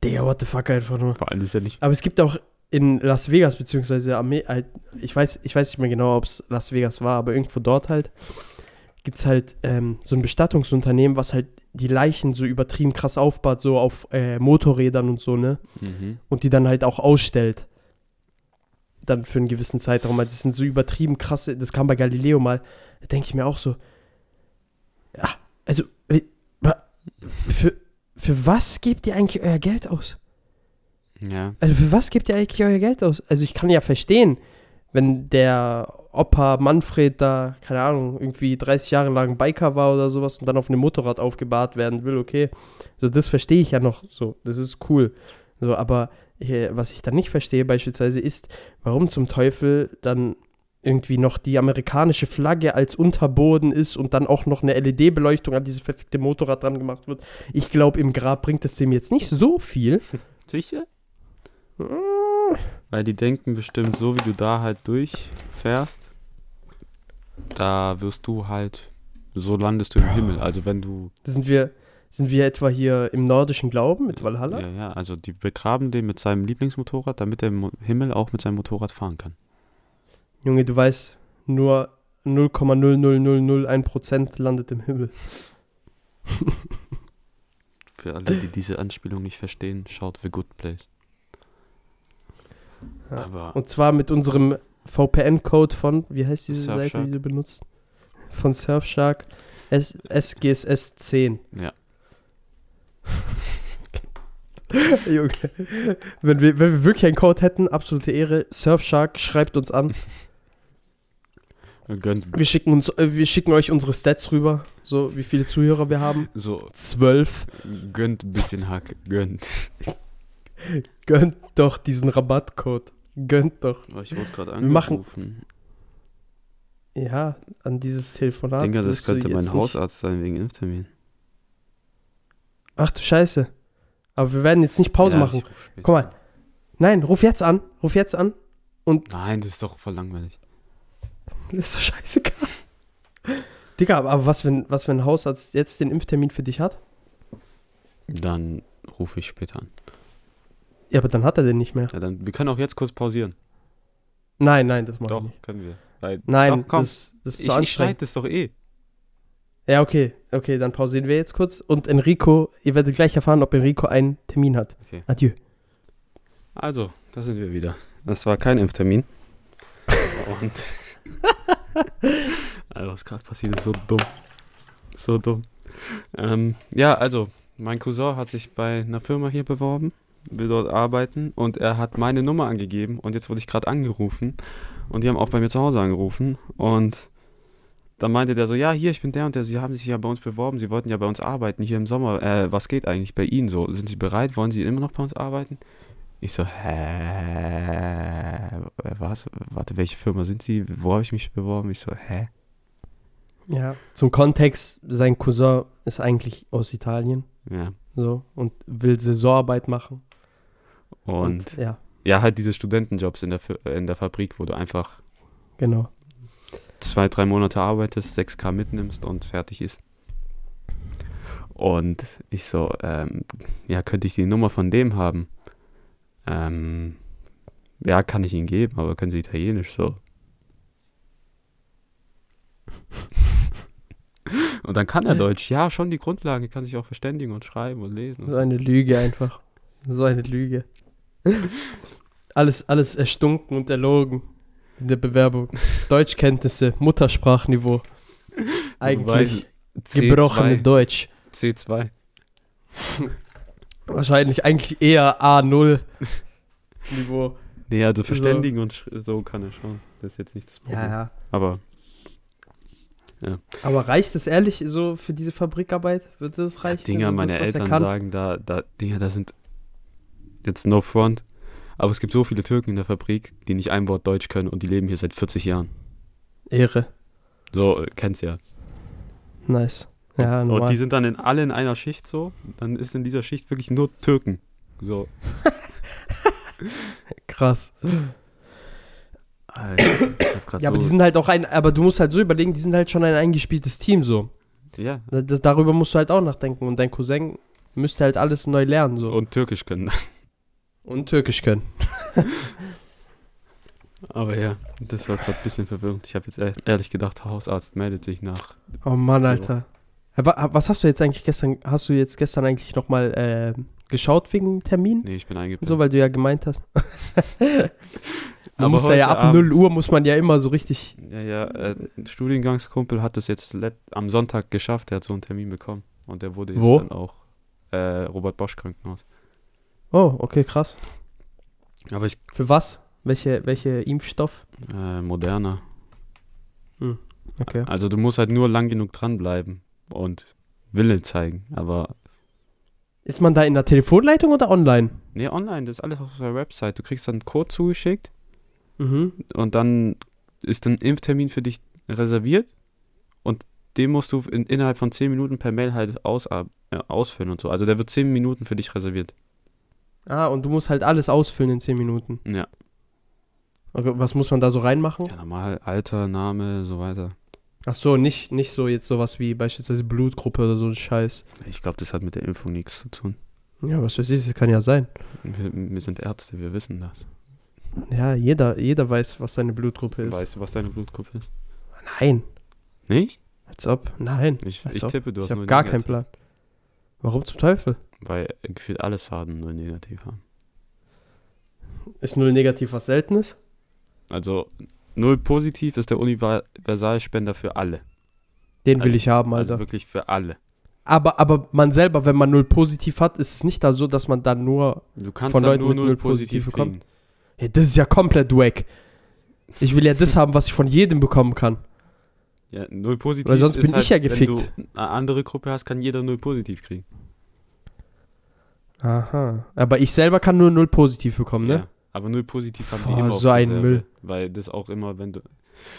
Speaker 3: Digga, what the fuck einfach nur.
Speaker 4: Vor allem ist ja nicht,
Speaker 3: Aber es gibt auch in Las Vegas, beziehungsweise Ame halt, ich weiß, ich weiß nicht mehr genau, ob es Las Vegas war, aber irgendwo dort halt, gibt es halt ähm, so ein Bestattungsunternehmen, was halt die Leichen so übertrieben krass aufbaut, so auf äh, Motorrädern und so, ne?
Speaker 4: mhm.
Speaker 3: Und die dann halt auch ausstellt. Dann für einen gewissen Zeitraum. Also Das sind so übertrieben krasse, das kam bei Galileo mal, da denke ich mir auch so, ja, also, äh, für, für was gebt ihr eigentlich euer Geld aus?
Speaker 4: ja,
Speaker 3: Also für was gebt ihr eigentlich euer Geld aus? Also ich kann ja verstehen, wenn der Opa Manfred da, keine Ahnung, irgendwie 30 Jahre lang Biker war oder sowas und dann auf einem Motorrad aufgebahrt werden will, okay. So, das verstehe ich ja noch so. Das ist cool. So, aber äh, was ich dann nicht verstehe beispielsweise ist, warum zum Teufel dann irgendwie noch die amerikanische Flagge als Unterboden ist und dann auch noch eine LED-Beleuchtung an dieses verfickte Motorrad dran gemacht wird. Ich glaube, im Grab bringt es dem jetzt nicht so viel. <laughs>
Speaker 4: sicher? Weil die denken bestimmt, so wie du da halt durchfährst, da wirst du halt, so landest du im Himmel. Also wenn du,
Speaker 3: Sind wir, sind wir etwa hier im nordischen Glauben mit Valhalla?
Speaker 4: ja, ja, also die begraben den mit seinem Lieblingsmotorrad, damit er im Himmel auch mit seinem Motorrad fahren kann.
Speaker 3: Junge, du weißt, nur 0,00001% landet im Himmel. <laughs>
Speaker 4: Für alle, die diese Anspielung nicht verstehen, schaut The Good Place.
Speaker 3: Ja.
Speaker 4: Aber
Speaker 3: Und zwar mit unserem VPN-Code von, wie heißt diese Seite,
Speaker 4: Surfshark.
Speaker 3: die du benutzt? Von Surfshark S SGSS 10.
Speaker 4: ja, <laughs>
Speaker 3: Junge, wenn wir, wenn wir wirklich einen Code hätten, absolute Ehre, Surfshark schreibt uns an.
Speaker 4: gönnt
Speaker 3: Wir schicken, uns, äh, wir schicken euch unsere Stats rüber, so wie viele Zuhörer wir haben.
Speaker 4: so,
Speaker 3: Zwölf.
Speaker 4: gönnt ein bisschen Hack, gönnt.
Speaker 3: Gönnt doch diesen Rabattcode. Gönnt doch.
Speaker 4: Oh, ich wurde gerade
Speaker 3: Wir machen-
Speaker 4: angerufen.
Speaker 3: Ja, an dieses Telefonat.
Speaker 4: Ich denke, das könnte mein
Speaker 3: jetzt nicht-
Speaker 4: Hausarzt sein wegen Impftermin.
Speaker 3: Ach du Scheiße. Aber wir werden jetzt nicht Pause
Speaker 4: Ja,
Speaker 3: machen. Guck mal. Nein, ruf jetzt an. Ruf jetzt an. Und
Speaker 4: Nein, das ist doch voll langweilig. <laughs>
Speaker 3: ist doch scheißegal. Digga, aber, was, wenn, was, wenn ein Hausarzt jetzt den Impftermin für dich hat?
Speaker 4: Dann rufe ich später an.
Speaker 3: Ja, aber dann hat er den nicht mehr.
Speaker 4: Ja, dann, wir können auch jetzt kurz pausieren.
Speaker 3: Nein, nein, das machen wir
Speaker 4: Doch,
Speaker 3: nicht.
Speaker 4: können wir. Weil,
Speaker 3: Nein,
Speaker 4: doch, komm.
Speaker 3: das, das ist
Speaker 4: ich, ich schneide das doch eh.
Speaker 3: Ja, okay. Okay, dann pausieren wir jetzt kurz. Und Enrico, ihr werdet gleich erfahren, ob Enrico einen Termin hat.
Speaker 4: Okay.
Speaker 3: Adieu.
Speaker 4: Also, da sind wir wieder. Das war kein Impftermin. <laughs> Und. <laughs> also, was gerade passiert ist, so dumm. So dumm. Ähm, ja, also, mein Cousin hat sich bei einer Firma hier beworben, will dort arbeiten und er hat meine Nummer angegeben und jetzt wurde ich gerade angerufen und die haben auch bei mir zu Hause angerufen und dann meinte der so, ja, hier, ich bin der und der, Sie haben sich ja bei uns beworben, Sie wollten ja bei uns arbeiten hier im Sommer. Äh, was geht eigentlich bei Ihnen so? Sind Sie bereit? Wollen Sie immer noch bei uns arbeiten? Ich so, hä? Was? Warte, welche Firma sind Sie? Wo habe ich mich beworben? Ich so, hä?
Speaker 3: Ja. Zum Kontext, sein Cousin ist eigentlich aus Italien.
Speaker 4: Ja.
Speaker 3: So. Und will Saisonarbeit machen.
Speaker 4: Und,
Speaker 3: ja,
Speaker 4: ja, halt diese Studentenjobs in der, in der Fabrik, wo du einfach
Speaker 3: genau.
Speaker 4: Zwei, drei Monate arbeitest, 6K mitnimmst und fertig ist. Und ich so, ähm, ja, könnte ich die Nummer von dem haben? Ähm, ja, kann ich Ihnen geben, aber können Sie Italienisch so? <laughs> und dann kann er Deutsch. Ja, schon die Grundlagen, kann sich auch verständigen und schreiben und lesen. Und
Speaker 3: So eine Lüge einfach. So eine Lüge. <laughs> alles, alles erstunken und erlogen in der Bewerbung. Deutschkenntnisse, Muttersprachniveau. Eigentlich
Speaker 4: C2,
Speaker 3: gebrochene Deutsch.
Speaker 4: C2. <laughs>
Speaker 3: Wahrscheinlich eigentlich eher A0 Niveau.
Speaker 4: Nee, also
Speaker 3: So.
Speaker 4: verständigen und sch- so kann er schon. Das ist jetzt nicht das Problem.
Speaker 3: Ja, ja.
Speaker 4: Aber
Speaker 3: Aber reicht es ehrlich so für diese Fabrikarbeit? Würde das reichen?
Speaker 4: Dinger,
Speaker 3: Also
Speaker 4: meine
Speaker 3: das, er
Speaker 4: Eltern sagen, da, da, Dinger, da sind jetzt no front, aber es gibt so viele Türken in der Fabrik, die nicht ein Wort Deutsch können und die leben hier seit 40 Jahren.
Speaker 3: Ehre.
Speaker 4: So, äh, kennst ja.
Speaker 3: Nice. Ja,
Speaker 4: und
Speaker 3: normal.
Speaker 4: die sind dann in, alle in einer Schicht so, dann ist in dieser Schicht wirklich nur Türken. So. <laughs>
Speaker 3: Krass.
Speaker 4: Alter, ich hab <clears throat>
Speaker 3: Ja,
Speaker 4: so,
Speaker 3: aber die sind halt auch ein, aber du musst halt so überlegen, die sind halt schon ein eingespieltes Team so.
Speaker 4: ja,
Speaker 3: Das, darüber musst du halt auch nachdenken und dein Cousin müsste halt alles neu lernen so. Und,
Speaker 4: und Türkisch können.
Speaker 3: Türkisch können. <laughs>
Speaker 4: Aber ja, das war gerade ein bisschen verwirrend. Ich habe jetzt ehr- ehrlich gedacht, Hausarzt meldet sich nach.
Speaker 3: Oh Mann. Alter. Was hast du jetzt eigentlich gestern, hast du jetzt gestern eigentlich nochmal äh, geschaut wegen Termin?
Speaker 4: Nee, ich bin eingepennt.
Speaker 3: So, weil du ja gemeint hast. <laughs> man
Speaker 4: Aber
Speaker 3: muss ja, ab 0
Speaker 4: Abend-
Speaker 3: Uhr muss man ja immer so richtig.
Speaker 4: Ja, ja, äh, ein Studiengangskumpel hat das jetzt let am Sonntag geschafft, der hat so einen Termin bekommen. Und der wurde jetzt
Speaker 3: Wo?
Speaker 4: dann auch äh, Robert Bosch Krankenhaus.
Speaker 3: Oh, okay, krass.
Speaker 4: Aber ich,
Speaker 3: Für was? Welche, welche Impfstoff?
Speaker 4: äh, moderner.
Speaker 3: Okay.
Speaker 4: Also du musst halt nur lang genug dranbleiben und Wille zeigen. Aber,
Speaker 3: Ist man da in der Telefonleitung oder online?
Speaker 4: nee, online, das ist alles auf der Website. Du kriegst dann einen Code zugeschickt
Speaker 3: Mhm.
Speaker 4: und dann ist ein Impftermin für dich reserviert und den musst du in, innerhalb von 10 Minuten per Mail halt aus, äh, ausfüllen und so. Also der wird 10 Minuten für dich reserviert.
Speaker 3: Ah, und du musst halt alles ausfüllen in 10 Minuten.
Speaker 4: Ja.
Speaker 3: Okay, was muss man da so reinmachen?
Speaker 4: Ja, normal, Alter, Name, so weiter.
Speaker 3: Ach so, nicht, nicht so jetzt sowas wie beispielsweise Blutgruppe oder so ein Scheiß.
Speaker 4: Ich glaube, das hat mit der Impfung nichts zu tun.
Speaker 3: Ja, was weiß ich, das kann ja sein.
Speaker 4: Wir, wir sind Ärzte, wir wissen das.
Speaker 3: Ja, jeder, jeder weiß, was seine Blutgruppe ist.
Speaker 4: Weißt du, was deine Blutgruppe ist?
Speaker 3: Nein.
Speaker 4: Nicht?
Speaker 3: Als ob. Nein.
Speaker 4: Ich, ich tippe, du hast
Speaker 3: ich habe
Speaker 4: nur
Speaker 3: gar keinen Plan. Warum zum Teufel?
Speaker 4: Weil gefühlt alle Schaden nur negativ haben.
Speaker 3: Ist null negativ was Seltenes?
Speaker 4: Also, null positiv ist der Universalspender für alle.
Speaker 3: Den will
Speaker 4: Also-
Speaker 3: ich haben,
Speaker 4: Also
Speaker 3: Alter.
Speaker 4: wirklich für alle.
Speaker 3: aber, aber man selber, wenn man null positiv hat, ist es nicht da so, dass man dann nur. Von Leuten
Speaker 4: nur
Speaker 3: mit
Speaker 4: null positiv
Speaker 3: positiv
Speaker 4: kriegen.
Speaker 3: Hey, das ist ja komplett wack. Ich will ja das <laughs> haben, was ich von jedem bekommen kann.
Speaker 4: Ja, null positiv
Speaker 3: Weil sonst bin
Speaker 4: halt,
Speaker 3: ich ja
Speaker 4: Wenn
Speaker 3: gefickt.
Speaker 4: du eine andere Gruppe hast, kann jeder null positiv kriegen.
Speaker 3: Aha. Aber ich selber kann nur null positiv bekommen, ne?
Speaker 4: Ja, aber null positiv haben die
Speaker 3: Boah,
Speaker 4: immer auf
Speaker 3: so ein
Speaker 4: Reserve,
Speaker 3: Müll.
Speaker 4: Weil das auch immer, wenn du.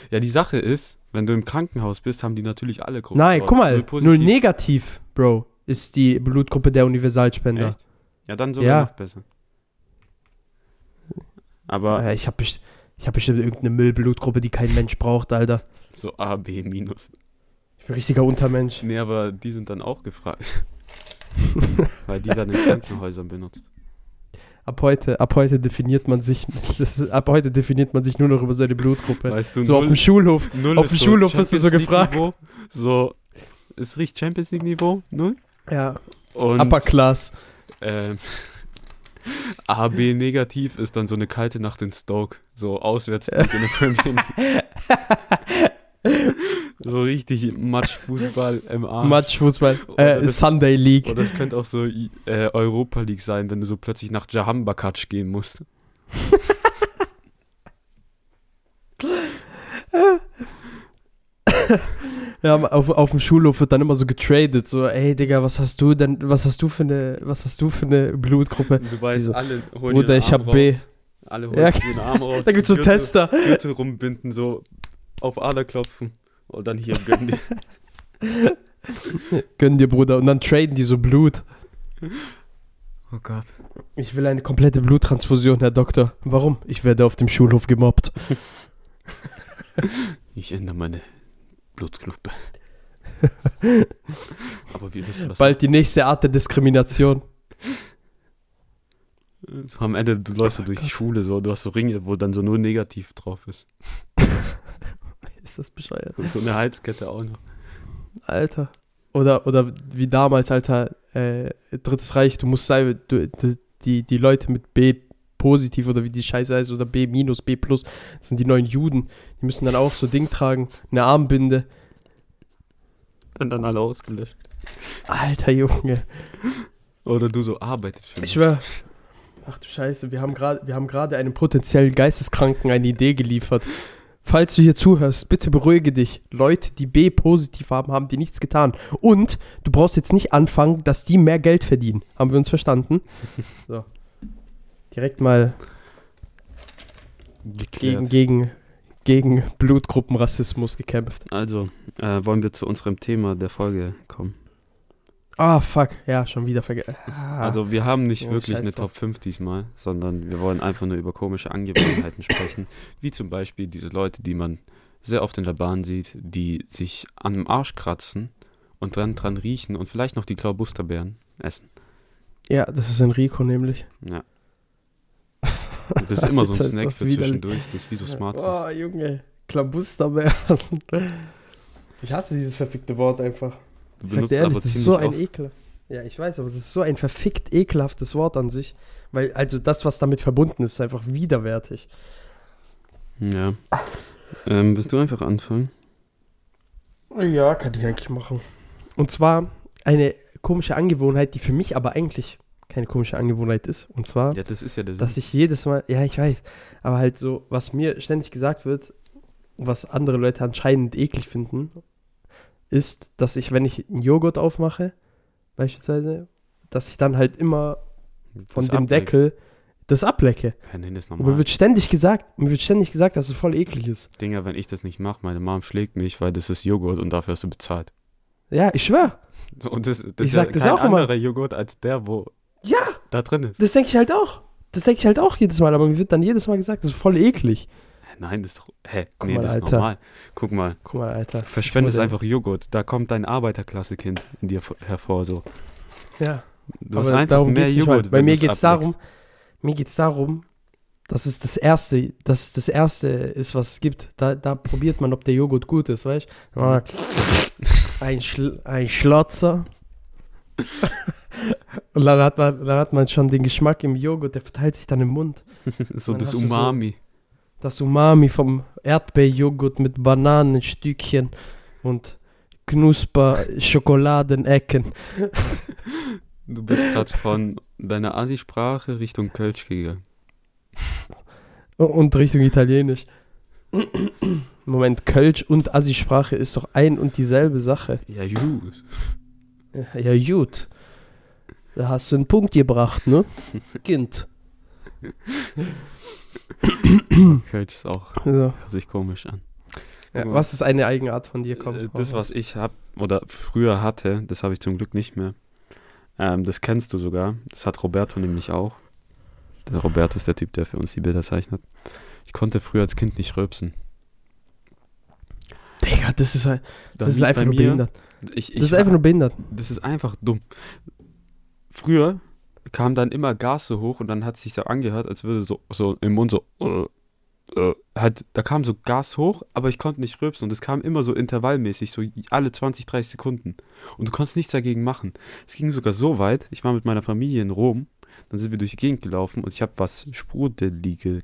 Speaker 4: Ja, die Sache ist, wenn du im Krankenhaus bist, haben die natürlich alle Gruppen.
Speaker 3: Nein,
Speaker 4: dort.
Speaker 3: guck mal,
Speaker 4: Null
Speaker 3: null, negativ, Bro, ist die Blutgruppe der Universalspender.
Speaker 4: Echt? Ja, dann sogar
Speaker 3: Ja.
Speaker 4: noch besser. Aber
Speaker 3: Ja, ich habe best ich hab bestimmt irgendeine Müllblutgruppe, die kein Mensch braucht, Alter.
Speaker 4: so A, B minus.
Speaker 3: Ich bin ein richtiger Untermensch.
Speaker 4: Nee, aber die sind dann auch gefragt. <laughs> Weil die werden in Krankenhäusern benutzt.
Speaker 3: Ab heute, ab heute definiert man sich, das ist, ab heute definiert man sich nur noch über seine Blutgruppe.
Speaker 4: Weißt du,
Speaker 3: so auf dem Schulhof.
Speaker 4: null
Speaker 3: auf dem Schulhof wirst du so gefragt.
Speaker 4: League-Niveau. So, es riecht Champions League Niveau, null.
Speaker 3: Ja.
Speaker 4: Und
Speaker 3: Upper Class.
Speaker 4: ähm, <laughs> AB negativ ist dann so eine kalte Nacht in Stoke. So auswärts in der Premier League. <laughs> So richtig Matschfußball im Arm.
Speaker 3: Matschfußball, äh,
Speaker 4: das-
Speaker 3: Sunday League.
Speaker 4: Oder es könnte auch so äh, Europa League sein, wenn du so plötzlich nach Jahambakac gehen musst.
Speaker 3: Ja, auf, auf dem Schulhof wird dann immer so getradet, so, ey Digga, was hast du denn, was hast du für eine, was hast du für eine Blutgruppe?
Speaker 4: Du weißt,
Speaker 3: Wieso?
Speaker 4: alle holen
Speaker 3: Bruder, ich hab B.
Speaker 4: Alle holen
Speaker 3: Ja,
Speaker 4: ihren Arm raus. <laughs>
Speaker 3: Da gibt's so
Speaker 4: Gürtel-
Speaker 3: Tester.
Speaker 4: Gürtel rumbinden, so auf Ader klopfen. Und dann hier gönnen die. <laughs>
Speaker 3: Gönn dir, Bruder. Und dann traden die so Blut.
Speaker 4: Oh Gott.
Speaker 3: Ich will eine komplette Bluttransfusion, Herr Doktor. Warum? Ich werde auf dem Schulhof gemobbt. <laughs>
Speaker 4: Ich ändere meine Blutgruppe. <laughs> Aber wie wirst du das
Speaker 3: Bald die nächste Art der Diskrimination.
Speaker 4: So, am Ende, du läufst so durch die Schule, so, du hast so Ringe, wo dann so nur negativ drauf ist.
Speaker 3: Ist das bescheuert?
Speaker 4: Und so eine Halskette auch noch.
Speaker 3: Alter. Oder, oder wie damals, Alter, äh, Drittes Reich, du musst sein, du, die, die Leute mit B positiv oder wie die Scheiße heißt, oder B minus, B plus, das sind die neuen Juden. Die müssen dann auch so Ding tragen, eine Armbinde.
Speaker 4: Und dann alle ausgelöscht.
Speaker 3: Alter Junge.
Speaker 4: Oder du so arbeitet für
Speaker 3: Ich
Speaker 4: mich.
Speaker 3: schwör. Ach du Scheiße, wir haben gerade, wir haben gerade einem potenziellen Geisteskranken eine Idee geliefert. Falls du hier zuhörst, bitte beruhige dich. Leute, die B positiv haben, haben dir nichts getan. Und du brauchst jetzt nicht anfangen, dass die mehr Geld verdienen. Haben wir uns verstanden? <laughs> So. Direkt mal gegen, gegen, gegen Blutgruppenrassismus gekämpft.
Speaker 4: Also, äh, wollen wir zu unserem Thema der Folge kommen.
Speaker 3: Ah, fuck. Ja, schon wieder vergessen. Ah.
Speaker 4: Also, wir haben nicht
Speaker 3: Oh,
Speaker 4: wirklich eine. Top 5 diesmal, sondern wir wollen einfach nur über komische Angewohnheiten <coughs> sprechen. Wie zum Beispiel diese Leute, die man sehr oft in der Bahn sieht, die sich an dem Arsch kratzen und dran, dran riechen und vielleicht noch die Klaubusterbeeren essen.
Speaker 3: ja, das ist Enrico nämlich.
Speaker 4: Ja. Und <laughs> Das ist immer so ein Snack für zwischendurch, das ist wie so smart
Speaker 3: Oh, Junge. Klabusterbeeren. <laughs> Ich hasse dieses verfickte Wort einfach.
Speaker 4: Benutzt
Speaker 3: ehrlich,
Speaker 4: aber
Speaker 3: das ist
Speaker 4: ziemlich
Speaker 3: so ein
Speaker 4: oft.
Speaker 3: Ekel. Ja, ich weiß, aber das ist so ein verfickt ekelhaftes Wort an sich. Weil, also das, was damit verbunden ist, ist einfach widerwärtig.
Speaker 4: Ja. Ähm, willst du einfach anfangen?
Speaker 3: Ja, kann ich eigentlich machen. Und zwar eine komische Angewohnheit, die für mich aber eigentlich keine komische Angewohnheit ist. Und zwar,
Speaker 4: Ja, das ist ja
Speaker 3: dass ich jedes Mal, ja, ich weiß, aber halt so, was mir ständig gesagt wird, was andere Leute anscheinend eklig finden, ist, dass ich, wenn ich einen Joghurt aufmache, beispielsweise, dass ich dann halt immer von
Speaker 4: Das
Speaker 3: dem
Speaker 4: ableckt.
Speaker 3: Deckel das ablecke.
Speaker 4: Ja, nee, das ist
Speaker 3: Und mir
Speaker 4: normal.
Speaker 3: wird ständig gesagt, mir wird ständig gesagt, dass es voll eklig ist.
Speaker 4: Dinger, wenn ich das nicht mache, meine Mom schlägt mich, weil das ist Joghurt und dafür hast du bezahlt.
Speaker 3: Ja, ich schwör.
Speaker 4: So, und das, das
Speaker 3: Ich
Speaker 4: ist
Speaker 3: sag
Speaker 4: ja
Speaker 3: das
Speaker 4: kein
Speaker 3: auch immer.
Speaker 4: anderer Joghurt als der, wo
Speaker 3: Ja,
Speaker 4: da drin ist.
Speaker 3: das denke ich halt auch. Das denke ich halt auch jedes Mal, aber mir wird dann jedes Mal gesagt, das ist voll eklig.
Speaker 4: Nein, das ist doch. Hä?
Speaker 3: Guck
Speaker 4: nee,
Speaker 3: mal,
Speaker 4: das ist
Speaker 3: Alter.
Speaker 4: normal. Guck mal.
Speaker 3: Guck mal, Alter.
Speaker 4: Du verschwendest einfach Joghurt. Da kommt dein Arbeiterklasse-Kind in dir vor- hervor. So.
Speaker 3: Ja,
Speaker 4: Du hast einfach
Speaker 3: darum
Speaker 4: mehr
Speaker 3: geht's
Speaker 4: Joghurt.
Speaker 3: weil- Bei mir
Speaker 4: du's
Speaker 3: geht es
Speaker 4: ableckst.
Speaker 3: darum, mir geht's darum, dass es das erste, dass es das erste ist, was es gibt. Da, da probiert man, ob der Joghurt gut ist, weißt du? Ein, Schl ein Schlotzer. Und dann hat, man, dann hat man schon den Geschmack im Joghurt, der verteilt sich dann im Mund. <laughs>
Speaker 4: so das Umami.
Speaker 3: Das Umami vom Erdbeerjoghurt mit Bananenstückchen und Knusper-Schokoladenecken. <laughs>
Speaker 4: Du bist gerade von deiner Asi-Sprache Richtung Kölsch gegangen.
Speaker 3: Und Richtung Italienisch. <clears throat> Moment, Kölsch und Assi-Sprache ist doch ein und dieselbe Sache.
Speaker 4: Ja, gut.
Speaker 3: Ja, gut. Da hast du einen Punkt gebracht, ne? <laughs> Kind. <laughs> <coughs>
Speaker 4: Kölsch ist auch,
Speaker 3: So.
Speaker 4: hört sich komisch an.
Speaker 3: Ja, was ist eine Eigenart von dir? Komm,
Speaker 4: Äh, das, was ich hab oder früher hatte, das habe ich zum Glück nicht mehr. Ähm, das kennst du sogar. Das hat Roberto nämlich auch. Der Roberto ist der Typ, der für uns die Bilder zeichnet. Ich konnte früher als Kind nicht rülpsen.
Speaker 3: Digga, das ist, halt,
Speaker 4: Da
Speaker 3: das ist einfach nur behindert.
Speaker 4: Ich, ich
Speaker 3: Das ist einfach nur behindert.
Speaker 4: das ist einfach dumm. Früher kam dann immer Gas so hoch und dann hat es sich so angehört, als würde so, so im Mund so, halt, da kam so Gas hoch, aber ich konnte nicht rülpsen und es kam immer so intervallmäßig, so alle 20, 30 Sekunden. Und du konntest nichts dagegen machen. Es ging sogar so weit, ich war mit meiner Familie in Rom, dann sind wir durch die Gegend gelaufen und ich habe was Sprudelige,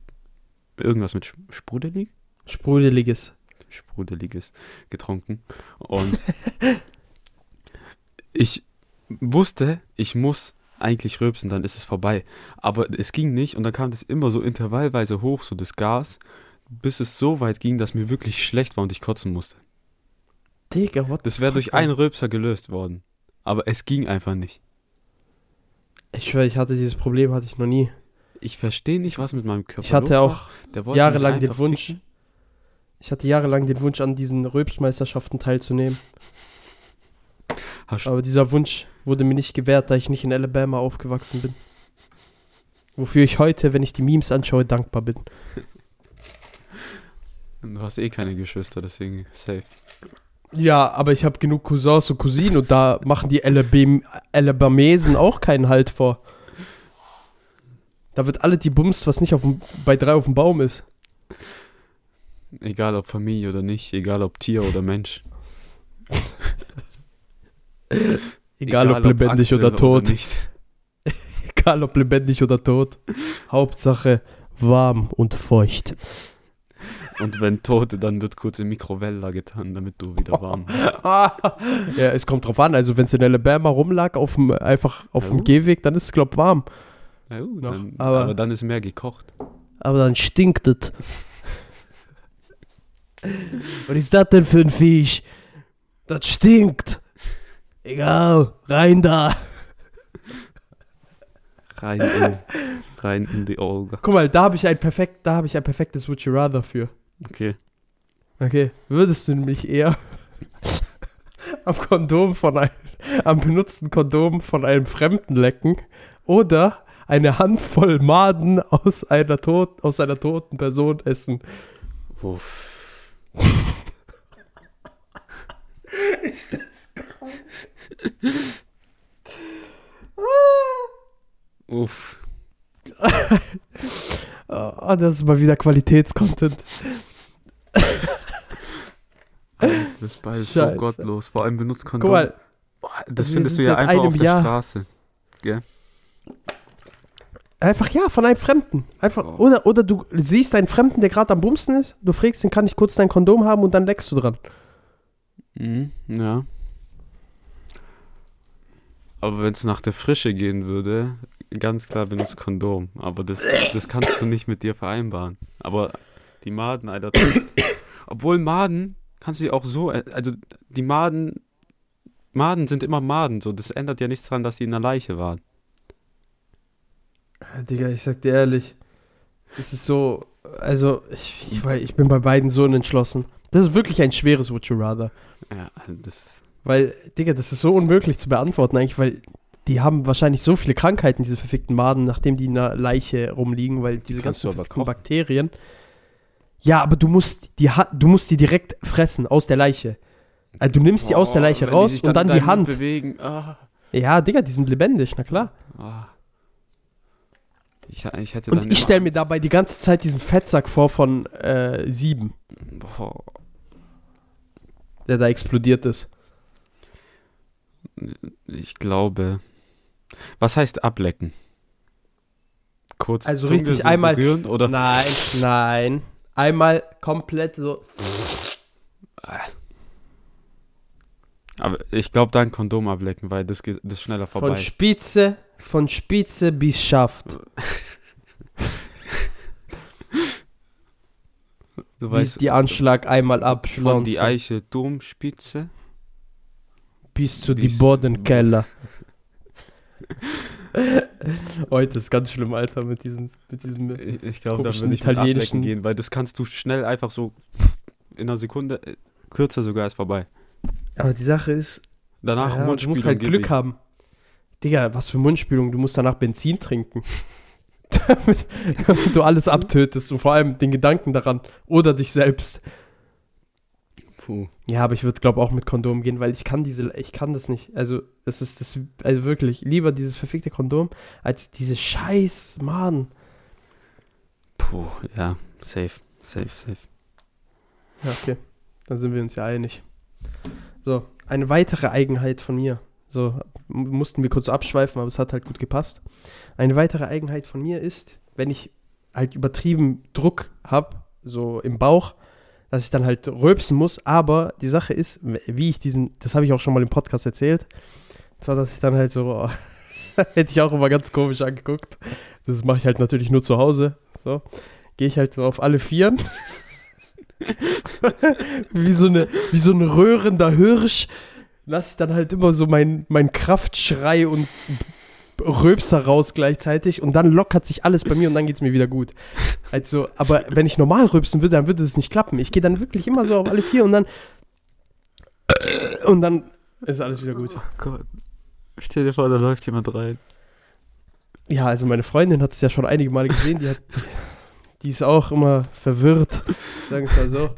Speaker 4: irgendwas mit Sprudelig?
Speaker 3: Sprudeliges.
Speaker 4: Sprudeliges getrunken. Und <laughs> ich wusste, ich muss eigentlich rülpsen, dann ist es vorbei. Aber es ging nicht und dann kam das immer so intervallweise hoch, so das Gas, bis es so weit ging, dass mir wirklich schlecht war und ich kotzen musste.
Speaker 3: Digga, what
Speaker 4: Das wäre durch einen Rülpser gelöst worden. Aber es ging einfach nicht.
Speaker 3: Ich schwöre, ich hatte dieses Problem, hatte ich noch nie.
Speaker 4: Ich verstehe nicht, was mit meinem Körper
Speaker 3: Ich hatte auch jahrelang den Wunsch,
Speaker 4: ficken.
Speaker 3: ich hatte jahrelang den Wunsch, an diesen Röpsmeisterschaften teilzunehmen.
Speaker 4: Hast,
Speaker 3: Aber dieser Wunsch wurde mir nicht gewährt, da ich nicht in Alabama aufgewachsen bin. Wofür ich heute, wenn ich die Memes anschaue, dankbar bin. <laughs>
Speaker 4: du hast eh keine Geschwister, deswegen safe.
Speaker 3: Ja, aber ich habe genug Cousins und Cousinen und da machen die Alabam Alabamesen auch keinen Halt vor. Da wird alle die bumst, was nicht auf dem, bei drei auf dem Baum ist.
Speaker 4: Egal ob Familie oder nicht, egal ob Tier oder Mensch. <laughs>
Speaker 3: Egal, ob lebendig
Speaker 4: Axel
Speaker 3: oder tot.
Speaker 4: nicht. <laughs>
Speaker 3: Egal ob lebendig oder tot. Hauptsache warm und feucht.
Speaker 4: Und wenn tot, dann wird kurz in Mikrowelle getan, damit du wieder warm bist. <laughs>
Speaker 3: ja, es kommt drauf an. Also, wenn es in Alabama rumlag, auf dem, einfach auf dem
Speaker 4: Ja.
Speaker 3: Gehweg, dann ist es, glaub wahm.
Speaker 4: Ja, gut, dann,
Speaker 3: aber-
Speaker 4: aber, dann ist mehr gekocht.
Speaker 3: Aber dann stinkt es. <laughs> Was ist das denn für ein Viech? Das stinkt. Egal, rein da.
Speaker 4: Rein in, rein in die Olga.
Speaker 3: Guck mal, da habe ich ein perfekt, da habe ich ein perfektes Would you rather für.
Speaker 4: Okay.
Speaker 3: Okay, würdest du mich eher <laughs> am Kondom von einem, am benutzten Kondom von einem Fremden lecken oder eine Handvoll Maden aus einer tot, aus einer toten Person essen?
Speaker 4: Uff. <laughs>
Speaker 3: Ist das <laughs>
Speaker 4: Uff.
Speaker 3: Oh, <laughs> das ist mal wieder Qualitätscontent.
Speaker 4: Das ist beides so gottlos. Vor allem benutzt Kondom.
Speaker 3: Guck mal,
Speaker 4: Oh, das findest du ja einfach auf der
Speaker 3: Jahr-
Speaker 4: Straße.
Speaker 3: einfach ja, von einem Fremden. Einfach,
Speaker 4: Oh.
Speaker 3: oder, oder du siehst einen Fremden, der gerade am Bumsen ist, du fragst ihn, kann ich kurz dein Kondom haben und dann leckst du dran.
Speaker 4: Mhm, ja. Aber wenn es nach der Frische gehen würde, ganz klar benutzt Kondom. Aber das, das kannst du nicht mit dir vereinbaren. Aber die Maden, Alter. <coughs> Obwohl Maden kannst du dir auch so, also die Maden, Maden sind immer Maden, so. Das ändert ja nichts daran, dass die in der Leiche waren.
Speaker 3: Digga, ich sag dir ehrlich, es ist so, also ich, ich, ich bin bei beiden so unentschlossen. Das ist wirklich ein schweres Would you rather.
Speaker 4: Ja, das
Speaker 3: Weil, Digga, das ist so unmöglich zu beantworten eigentlich, weil die haben wahrscheinlich so viele Krankheiten, diese verfickten Maden, nachdem die in einer Leiche rumliegen, weil diese
Speaker 4: kannst
Speaker 3: ganzen verfickten. Bakterien. Ja, aber du musst die, du musst die direkt fressen aus der Leiche. Also du nimmst die aus der
Speaker 4: Oh,
Speaker 3: Leiche raus
Speaker 4: sich
Speaker 3: und dann die Hand.
Speaker 4: bewegen. Ah,
Speaker 3: Ja, Digga, die sind lebendig, na klar.
Speaker 4: ah. Ich, ich hätte
Speaker 3: Und
Speaker 4: dann
Speaker 3: ich stelle mir dabei die ganze Zeit diesen Fettsack vor von äh, sieben,
Speaker 4: Boah,
Speaker 3: der da explodiert ist.
Speaker 4: Ich glaube. Was heißt ablecken? Kurz
Speaker 3: Also
Speaker 4: Zunge
Speaker 3: richtig
Speaker 4: so
Speaker 3: einmal-
Speaker 4: berühren oder
Speaker 3: Nein, nein. Einmal komplett so.
Speaker 4: Aber ich glaube dann Kondom ablecken, weil das geht das ist schneller vorbei.
Speaker 3: Von Spitze, von Spitze bis Schaft. <laughs>
Speaker 4: du
Speaker 3: Bis
Speaker 4: weißt,
Speaker 3: die Anschlag einmal
Speaker 4: von
Speaker 3: abschlonzen.
Speaker 4: die Eiche Domspitze.
Speaker 3: Bis zu die
Speaker 4: bis-
Speaker 3: Bodenkeller. <laughs> Heute ist ganz schlimm, Alter, mit diesen, mit diesem.
Speaker 4: Ich, ich glaube, da würde ich mit ablecken gehen, weil das kannst du schnell einfach so in einer Sekunde, äh, kürzer sogar ist vorbei.
Speaker 3: Aber die Sache ist,
Speaker 4: Danach
Speaker 3: ja, du
Speaker 4: Mundspülung
Speaker 3: musst halt Glück
Speaker 4: ihm.
Speaker 3: haben. Digga, was für Mundspülung, du musst danach Benzin trinken. <laughs> damit, damit du alles abtötest und vor allem den Gedanken daran oder dich selbst.
Speaker 4: Puh.
Speaker 3: Ja, aber ich würde glaube auch mit Kondom gehen, weil ich kann diese, ich kann das nicht. Also, das ist das, also wirklich, lieber dieses verfickte Kondom als diese scheiß Mann.
Speaker 4: Puh, ja, safe, safe, safe.
Speaker 3: Ja, okay. Dann sind wir uns ja einig. So, eine weitere Eigenheit von mir. So, mussten wir kurz abschweifen, aber es hat halt gut gepasst. Eine weitere Eigenheit von mir ist, wenn ich halt übertrieben Druck habe, so im Bauch, dass ich dann halt röpsen muss. Aber die Sache ist, wie ich diesen, das habe ich auch schon mal im Podcast erzählt, zwar, dass ich dann halt so, <laughs> hätte ich auch immer ganz komisch angeguckt. Das mache ich halt natürlich nur zu Hause. So, gehe ich halt so auf alle Vieren. <laughs> wie, so eine, wie so ein röhrender Hirsch lasse ich dann halt immer so meinen mein Kraftschrei und Röpser raus gleichzeitig und dann lockert sich alles bei mir und dann geht es mir wieder gut. Also, aber wenn ich normal röpsen würde, dann würde es nicht klappen. Ich gehe dann wirklich immer so auf alle vier und dann und dann ist alles wieder gut.
Speaker 4: Oh Gott. Stell dir vor, da läuft jemand rein.
Speaker 3: Ja, also meine Freundin hat es ja schon einige Male gesehen, die hat die ist auch immer verwirrt, sagen wir mal so.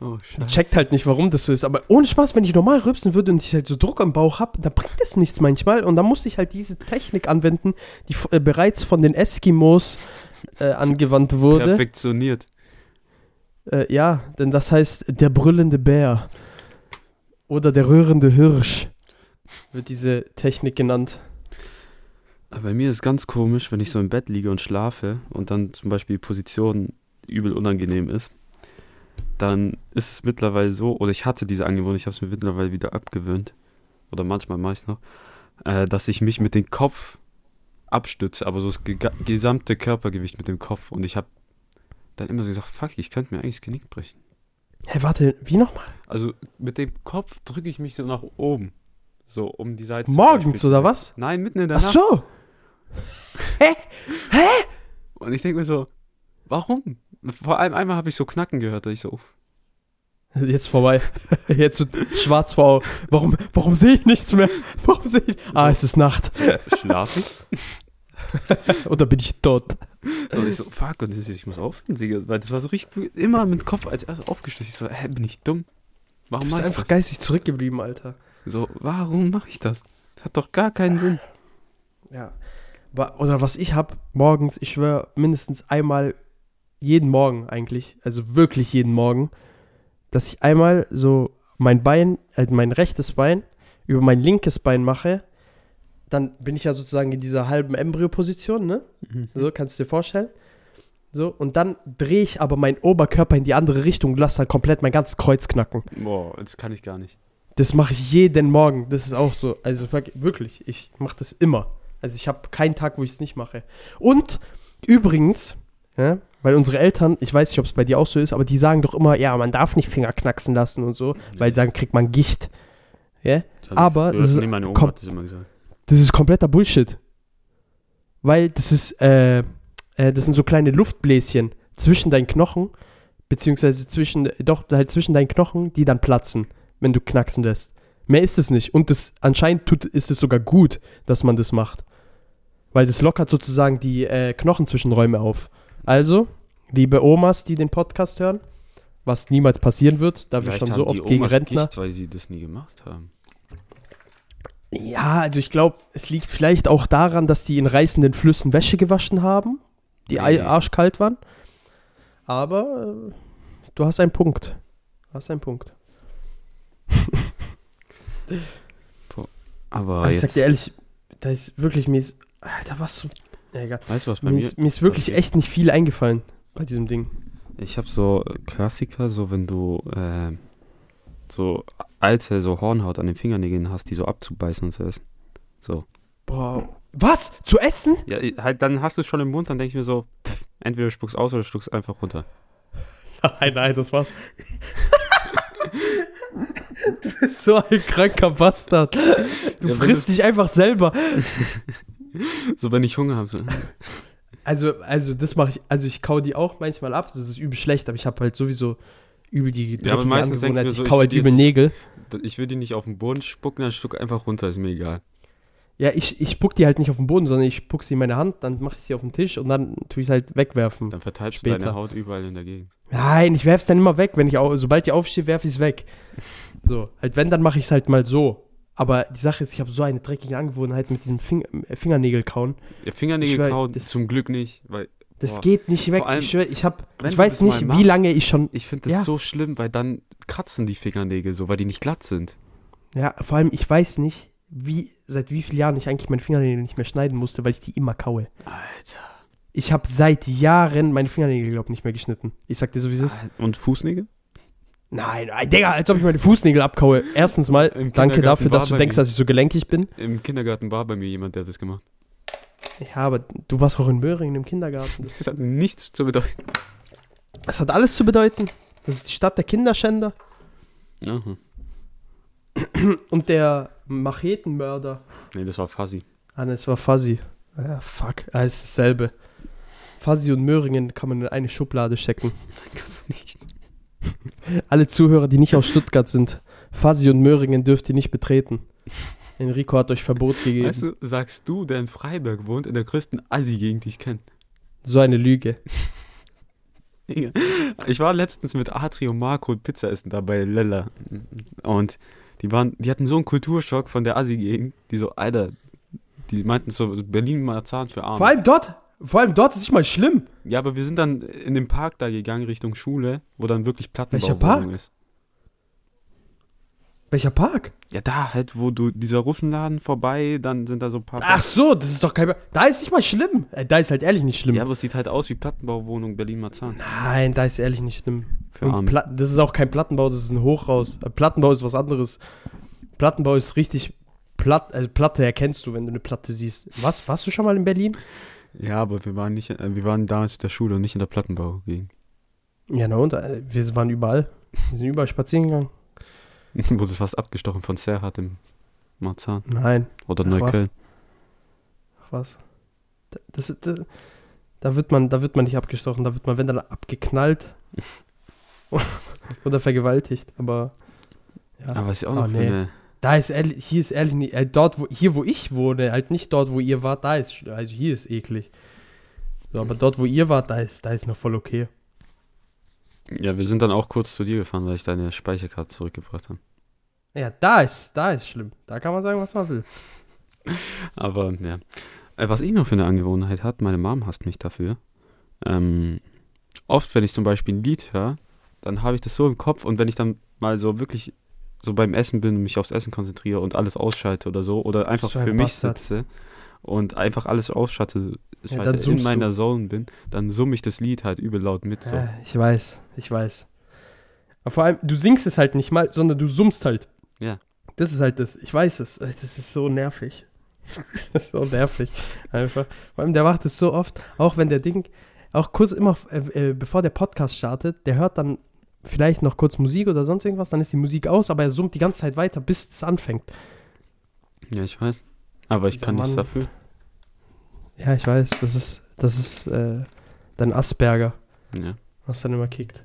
Speaker 4: Oh, scheiße.
Speaker 3: Checkt halt nicht, warum das so ist. Aber ohne Spaß, wenn ich normal rübsen würde und ich halt so Druck am Bauch habe, da bringt es nichts manchmal. Und dann muss ich halt diese Technik anwenden, die äh, bereits von den Eskimos äh, angewandt wurde.
Speaker 4: Perfektioniert.
Speaker 3: Äh, ja, denn das heißt der brüllende Bär. Oder der rührende Hirsch wird diese Technik genannt.
Speaker 4: Aber bei mir ist es ganz komisch, wenn ich so im Bett liege und schlafe und dann zum Beispiel die Position übel unangenehm ist. Dann ist es mittlerweile so, oder ich hatte diese Angewohnheit, ich habe es mir mittlerweile wieder abgewöhnt, oder manchmal mache ich es noch, äh, dass ich mich mit dem Kopf abstütze, aber so das gesamte Körpergewicht mit dem Kopf. Und ich habe dann immer so gesagt, fuck, ich könnte mir eigentlich das Genick brechen.
Speaker 3: Hä, warte, wie nochmal?
Speaker 4: Also mit dem Kopf drücke ich mich so nach oben. So um die Seite.
Speaker 3: Morgens oder was?
Speaker 4: Nein, mitten in der
Speaker 3: Ach
Speaker 4: Nacht.
Speaker 3: so. <laughs>
Speaker 4: Und ich denke mir so, warum? Vor allem einmal habe ich so Knacken gehört, da ich so, uff.
Speaker 3: Jetzt vorbei. <laughs> Jetzt so schwarz vor Augen. Warum, warum sehe ich nichts mehr? <laughs> Warum sehe ich. Ah,
Speaker 4: So.
Speaker 3: es ist Nacht.
Speaker 4: schlaf ich? <laughs>
Speaker 3: Oder bin ich tot?
Speaker 4: So, und ich so, fuck, und ich, muss aufhören, weil das war so richtig, immer mit Kopf als erstes aufgeschlossen. Ich so, hä, bin ich dumm?
Speaker 3: Du
Speaker 4: Warum
Speaker 3: bist
Speaker 4: mach ich
Speaker 3: einfach
Speaker 4: das?
Speaker 3: geistig zurückgeblieben, Alter.
Speaker 4: So, warum mache ich das? Hat doch gar keinen Sinn.
Speaker 3: Ja. Oder was ich hab morgens, ich schwöre, mindestens einmal jeden Morgen eigentlich, also wirklich jeden Morgen, dass ich einmal so mein Bein, also mein rechtes Bein über mein linkes Bein mache. Dann bin ich ja sozusagen in dieser halben Embryo-Position, ne? So, kannst du dir vorstellen. So, und dann drehe ich aber meinen Oberkörper in die andere Richtung und lasse dann komplett mein ganzes Kreuz knacken.
Speaker 4: Boah, das kann ich gar nicht.
Speaker 3: Das mache ich jeden Morgen. Das ist auch so. Also wirk- wirklich, ich mache das immer. Also ich habe keinen Tag, wo ich es nicht mache. Und übrigens, ja, weil unsere Eltern, ich weiß nicht, ob es bei dir auch so ist, aber die sagen doch immer, ja, man darf nicht Finger knacksen lassen und so, weil dann kriegt man Gicht.
Speaker 4: Das hat-
Speaker 3: aber das ist-
Speaker 4: nee, meine Oma hat das immer gesagt.
Speaker 3: Das ist kompletter Bullshit. Weil das ist, äh, äh, das sind so kleine Luftbläschen zwischen deinen Knochen, beziehungsweise zwischen, doch, halt zwischen deinen Knochen, die dann platzen, wenn du knacksen lässt. Mehr ist es nicht. Und das, anscheinend tut, ist es sogar gut, dass man das macht. Weil das lockert sozusagen die äh, Knochenzwischenräume auf. Also, liebe Omas, die den Podcast hören, was niemals passieren wird, da wir
Speaker 4: Vielleicht
Speaker 3: schon so oft gegen
Speaker 4: Omas
Speaker 3: Rentner.
Speaker 4: Gicht, weil sie das nie gemacht haben.
Speaker 3: Ja, also ich glaube, es liegt vielleicht auch daran, dass die in reißenden Flüssen Wäsche gewaschen haben, die
Speaker 4: Nee.
Speaker 3: arschkalt waren. Aber äh, du hast einen Punkt. Du hast einen Punkt. <laughs>
Speaker 4: Aber
Speaker 3: Aber ich sag dir ehrlich, da ist wirklich mir ist, Alter, was so. Ja, egal.
Speaker 4: weißt du, was bei
Speaker 3: Mir
Speaker 4: mir
Speaker 3: ist, mir ist wirklich echt nicht viel eingefallen bei diesem Ding.
Speaker 4: Ich habe so Klassiker, so wenn du äh, so alte, so Hornhaut an den Fingernägeln hast, die so abzubeißen und zu essen. So.
Speaker 3: Boah. Was? Zu essen?
Speaker 4: Ja, halt, dann hast du es schon im Mund, dann denke ich mir so, pff, entweder spuckst aus oder spuckst einfach runter. <laughs>
Speaker 3: Nein, nein, das war's. <laughs> du bist so ein kranker Bastard. Du
Speaker 4: Ja,
Speaker 3: frisst dich einfach selber. <laughs>
Speaker 4: So, wenn ich Hunger habe. So.
Speaker 3: Also, also das mache ich, also ich kau die auch manchmal ab, das ist übel schlecht, aber ich habe halt sowieso übel die
Speaker 4: Ja, aber meistens denk ich mir so,
Speaker 3: ich
Speaker 4: ich
Speaker 3: kau halt übel Nägel.
Speaker 4: Ich will die nicht auf den Boden spucken, dann stuck einfach runter, ist mir egal.
Speaker 3: Ja, ich, ich spuck die halt nicht auf den Boden, sondern ich spuck sie in meine Hand, dann mache ich sie auf den Tisch und dann tue ich sie halt wegwerfen.
Speaker 4: Dann verteilst
Speaker 3: Später.
Speaker 4: du deine Haut überall in der Gegend.
Speaker 3: Nein, ich werf's dann immer weg, wenn ich sobald die aufstehe, werfe ich es weg. So, halt wenn, dann mache ich es halt mal so. Aber die Sache ist, ich habe so eine dreckige Angewohnheit mit diesem Fing äh, Fingernägel kauen.
Speaker 4: Ja, Fingernägel
Speaker 3: schwör,
Speaker 4: kauen,
Speaker 3: das-
Speaker 4: zum Glück nicht, weil
Speaker 3: Das
Speaker 4: Boah.
Speaker 3: geht nicht weg.
Speaker 4: Allem,
Speaker 3: ich schwör, ich
Speaker 4: wenn
Speaker 3: ich weiß nicht, wie
Speaker 4: machst-
Speaker 3: lange ich schon
Speaker 4: ich finde das
Speaker 3: Ja.
Speaker 4: so schlimm, weil dann kratzen die Fingernägel so, weil die nicht glatt sind.
Speaker 3: Ja, vor allem, ich weiß nicht, wie, seit wie vielen Jahren ich eigentlich meine Fingernägel nicht mehr schneiden musste, weil ich die immer kaue.
Speaker 4: Alter.
Speaker 3: Ich habe seit Jahren meine Fingernägel, glaube ich, nicht mehr geschnitten. Ich sag dir so, wie es ist.
Speaker 4: Und Fußnägel?
Speaker 3: Nein, nein, Digga, als ob ich meine Fußnägel abkaue. Erstens mal,
Speaker 4: Im
Speaker 3: danke dafür, dass du denkst,
Speaker 4: mir-
Speaker 3: dass ich so gelenkig bin.
Speaker 4: Im Kindergarten war bei mir jemand, der das gemacht
Speaker 3: Ja, aber du warst auch in Möhringen im Kindergarten. Das, <laughs>
Speaker 4: Das hat nichts zu bedeuten.
Speaker 3: das hat alles zu bedeuten. Das ist die Stadt der Kinderschänder.
Speaker 4: Aha.
Speaker 3: Und der Machetenmörder.
Speaker 4: Nee, das war Fuzzy.
Speaker 3: Ah, ne, es war Fuzzy. Ja, fuck. Ah, es ist dasselbe. Fuzzy und Möhringen kann man in eine Schublade stecken. <laughs>
Speaker 4: Kannst du nicht. <laughs>
Speaker 3: Alle Zuhörer, die nicht aus Stuttgart sind, Fuzzy und Möhringen dürft ihr nicht betreten. Enrico hat euch Verbot gegeben.
Speaker 4: Weißt du, sagst du, der in Freiburg wohnt, in der größten Assi-Gegend, die ich kenne.
Speaker 3: So eine Lüge. <laughs>
Speaker 4: Ich war letztens mit Atri und Marco Pizza essen da bei Lella. Und die waren, die hatten so einen Kulturschock von der Assi-Gegend, die so, Alter, die meinten so, Berlin Marzahn für Arme.
Speaker 3: Vor allem dort, vor allem dort ist nicht mal schlimm.
Speaker 4: Ja, aber wir sind dann in den Park da gegangen Richtung Schule, wo dann wirklich
Speaker 3: Welcher
Speaker 4: Plattenbauwohnung
Speaker 3: Park?
Speaker 4: ist.
Speaker 3: Welcher Park?
Speaker 4: Ja, da halt, wo du dieser Russenladen vorbei, dann sind da so ein paar.
Speaker 3: Ach so, das ist doch kein. Da ist nicht mal schlimm. Äh, Da ist halt ehrlich nicht schlimm.
Speaker 4: ja, aber es sieht halt aus wie Plattenbauwohnung Berlin Marzahn.
Speaker 3: Nein, da ist ehrlich nicht schlimm.
Speaker 4: Für
Speaker 3: Und. Pla das ist auch kein Plattenbau, das ist ein Hochhaus. Äh, Plattenbau ist was anderes. Plattenbau ist richtig platt. Also Platte erkennst du, wenn du eine Platte siehst. Was? Warst du schon mal in Berlin?
Speaker 4: Ja, aber wir waren nicht, äh, wir waren da in der Schule und nicht in der Plattenbaugegend.
Speaker 3: Ja, na und? Äh, Wir waren überall. Wir sind überall spazieren gegangen. <laughs>
Speaker 4: Wurde fast abgestochen von Serhat im Marzahn.
Speaker 3: Nein.
Speaker 4: Oder
Speaker 3: Ach, was?
Speaker 4: Neukölln.
Speaker 3: Ach was. Da- Das, da, da, wird man, da wird man nicht abgestochen, da wird man, wenn dann abgeknallt <laughs> <laughs> oder vergewaltigt. Aber ja.
Speaker 4: Aber was ist auch
Speaker 3: Ah,
Speaker 4: noch für
Speaker 3: nee.
Speaker 4: eine.
Speaker 3: Da ist ehrlich, hier ist ehrlich nicht, äh, dort, wo, hier wo ich wohne, halt nicht dort, wo ihr wart, da ist, also hier ist eklig. So, aber dort, wo ihr wart, da ist, da ist noch voll okay.
Speaker 4: Ja, wir sind dann auch kurz zu dir gefahren, weil ich deine Speicherkarte zurückgebracht habe.
Speaker 3: Ja, da ist, da ist schlimm. Da kann man sagen, was man will. <laughs>
Speaker 4: Aber ja. Äh, Was ich noch für eine Angewohnheit hat, meine Mom hasst mich dafür. Ähm, oft, wenn ich zum Beispiel ein Lied höre, dann habe ich das so im Kopf und wenn ich dann mal so wirklich so beim Essen bin und mich aufs Essen konzentriere und alles ausschalte oder so oder einfach für mich
Speaker 3: Bastard.
Speaker 4: sitze und einfach alles ausschalte,
Speaker 3: Ja, dann
Speaker 4: in meiner
Speaker 3: du.
Speaker 4: Zone bin, dann summe ich das Lied halt übel laut mit so.
Speaker 3: Ja, ich weiß, ich weiß. Aber vor allem, du singst es halt nicht mal, sondern du summst halt.
Speaker 4: Ja.
Speaker 3: Das ist halt das. Ich weiß es. Das ist so nervig. <laughs> das ist so nervig. Einfach. Vor allem, der macht es so oft, auch wenn der Ding, auch kurz immer, äh, äh, bevor der Podcast startet, der hört dann vielleicht noch kurz Musik oder sonst irgendwas, dann ist die Musik aus, aber er summt die ganze Zeit weiter, bis es anfängt.
Speaker 4: Ja, ich weiß. Aber ich
Speaker 3: Dieser
Speaker 4: kann nichts
Speaker 3: Mann.
Speaker 4: dafür.
Speaker 3: Ja, ich weiß, das ist, das ist äh, dein Asperger,
Speaker 4: Ja.
Speaker 3: was dann immer kickt.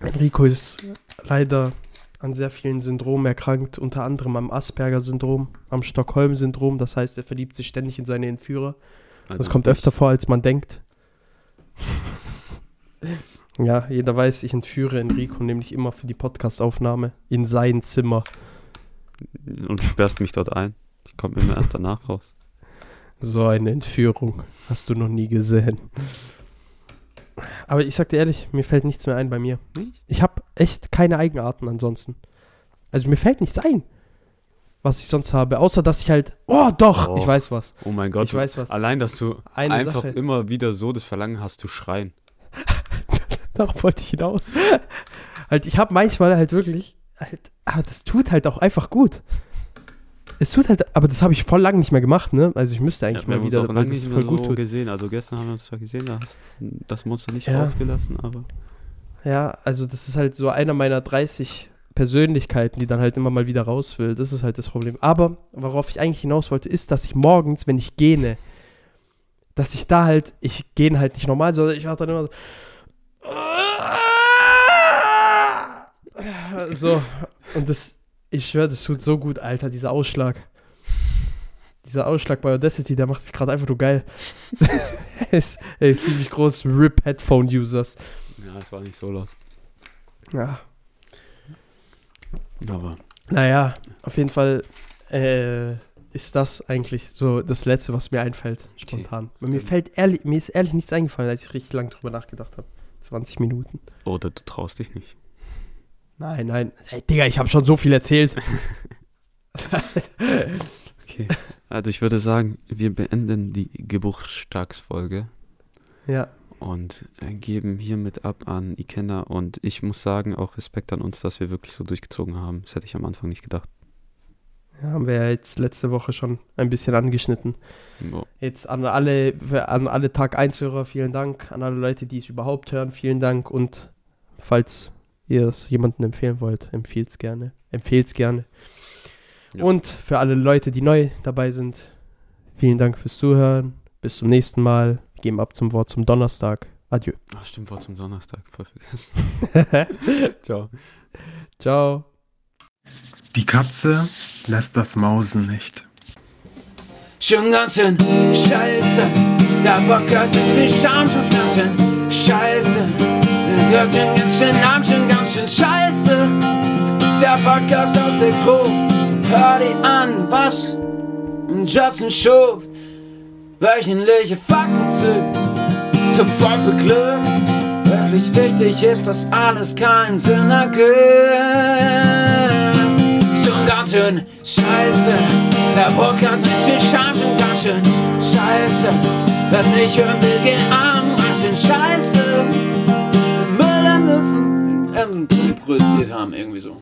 Speaker 3: Enrico ist leider an sehr vielen Syndromen erkrankt, unter anderem am Asperger-Syndrom, am Stockholm-Syndrom. Das heißt, er verliebt sich ständig in seine Entführer. Das
Speaker 4: Also
Speaker 3: kommt
Speaker 4: ich-
Speaker 3: öfter vor, als man denkt. <laughs> ja, jeder weiß, ich entführe Enrico nämlich immer für die Podcastaufnahme in sein Zimmer.
Speaker 4: Und sperrst mich dort ein. Ich komme immer erst danach raus.
Speaker 3: So eine Entführung hast du noch nie gesehen. Aber ich sag dir ehrlich, mir fällt nichts mehr ein bei mir. Ich habe echt keine Eigenarten ansonsten. Also mir fällt nichts ein, was ich sonst habe. Außer, dass ich halt. Oh, doch!
Speaker 4: Och.
Speaker 3: Ich weiß was.
Speaker 4: Oh mein Gott.
Speaker 3: Ich weiß was.
Speaker 4: Allein, dass du
Speaker 3: Eine
Speaker 4: einfach
Speaker 3: Sache.
Speaker 4: immer wieder so das Verlangen hast zu schreien. <laughs>
Speaker 3: Darauf wollte ich hinaus. <laughs> halt, ich habe manchmal halt wirklich. Halt, aber das tut halt auch einfach gut. Es tut halt, aber das habe ich voll lang nicht mehr gemacht, ne? Also ich müsste eigentlich
Speaker 4: haben
Speaker 3: mal wieder,
Speaker 4: auch lange
Speaker 3: das
Speaker 4: nicht mehr so
Speaker 3: tut.
Speaker 4: gesehen. Also gestern haben wir uns zwar gesehen, da hast das Monster nicht
Speaker 3: Ja.
Speaker 4: rausgelassen, aber
Speaker 3: Ja, also das ist halt so einer meiner 30 Persönlichkeiten, die dann halt immer mal wieder raus will. Das ist halt das Problem. Aber worauf ich eigentlich hinaus wollte, ist, dass ich morgens, wenn ich gähne, dass ich da halt, ich gähne halt nicht normal, sondern ich mache dann immer so. So, und das, ich schwöre, das tut so gut, Alter, dieser Ausschlag. Dieser Ausschlag bei Audacity, der macht mich gerade einfach nur geil. <laughs> er, ist, er ist ziemlich groß, RIP Headphone Users.
Speaker 4: ja, es war nicht so laut.
Speaker 3: Ja.
Speaker 4: Aber
Speaker 3: Naja, auf jeden Fall äh, ist das eigentlich so das Letzte, was mir einfällt, spontan. Weil mir fällt ehrlich, mir ist ehrlich nichts eingefallen, als ich richtig lang drüber nachgedacht habe. 20 Minuten.
Speaker 4: oder du traust dich nicht.
Speaker 3: Nein, nein. Hey, Digga, ich habe schon so viel erzählt. <laughs>
Speaker 4: Okay. Also ich würde sagen, wir beenden die Geburtstagsfolge
Speaker 3: Ja.
Speaker 4: und äh, geben hiermit ab an Ikenna und ich muss sagen, auch Respekt an uns, dass wir wirklich so durchgezogen haben. Das hätte ich am Anfang nicht gedacht.
Speaker 3: Ja. Haben wir ja jetzt letzte Woche schon ein bisschen angeschnitten.
Speaker 4: Boah.
Speaker 3: Jetzt an alle, an alle Tag 1-Hörer vielen Dank. An alle Leute, die es überhaupt hören, vielen Dank. Und falls ihr es jemandem empfehlen wollt, empfehlt es gerne. Empfehlt es gerne.
Speaker 4: Ja.
Speaker 3: Und für alle Leute, die neu dabei sind, vielen Dank fürs Zuhören. Bis zum nächsten Mal. Wir geben ab zum Wort zum Donnerstag. Adieu.
Speaker 4: Ach stimmt, war zum Donnerstag, voll vergessen. <laughs> Ciao.
Speaker 3: Ciao.
Speaker 2: Die Katze lässt das Mausen nicht.
Speaker 1: Schon ganz schön scheiße. Der Podcast ist viel Scham schon ganz schön scheiße. Der ist schon ganz schön arm, schon ganz schön scheiße. Der Podcast aus der Gruppe. Hör die an, was Justin Schuf. Wöchentliche Fakten zu. Voll für Glück. Wirklich wichtig ist, dass alles keinen Sinn ergibt schön scheiße. Der Podcast mit viel Scham schon ganz schön scheiße. Wer's nicht hören will, geh arm, ganz schön scheiße. Müll an Nutzen, produziert haben, irgendwie so.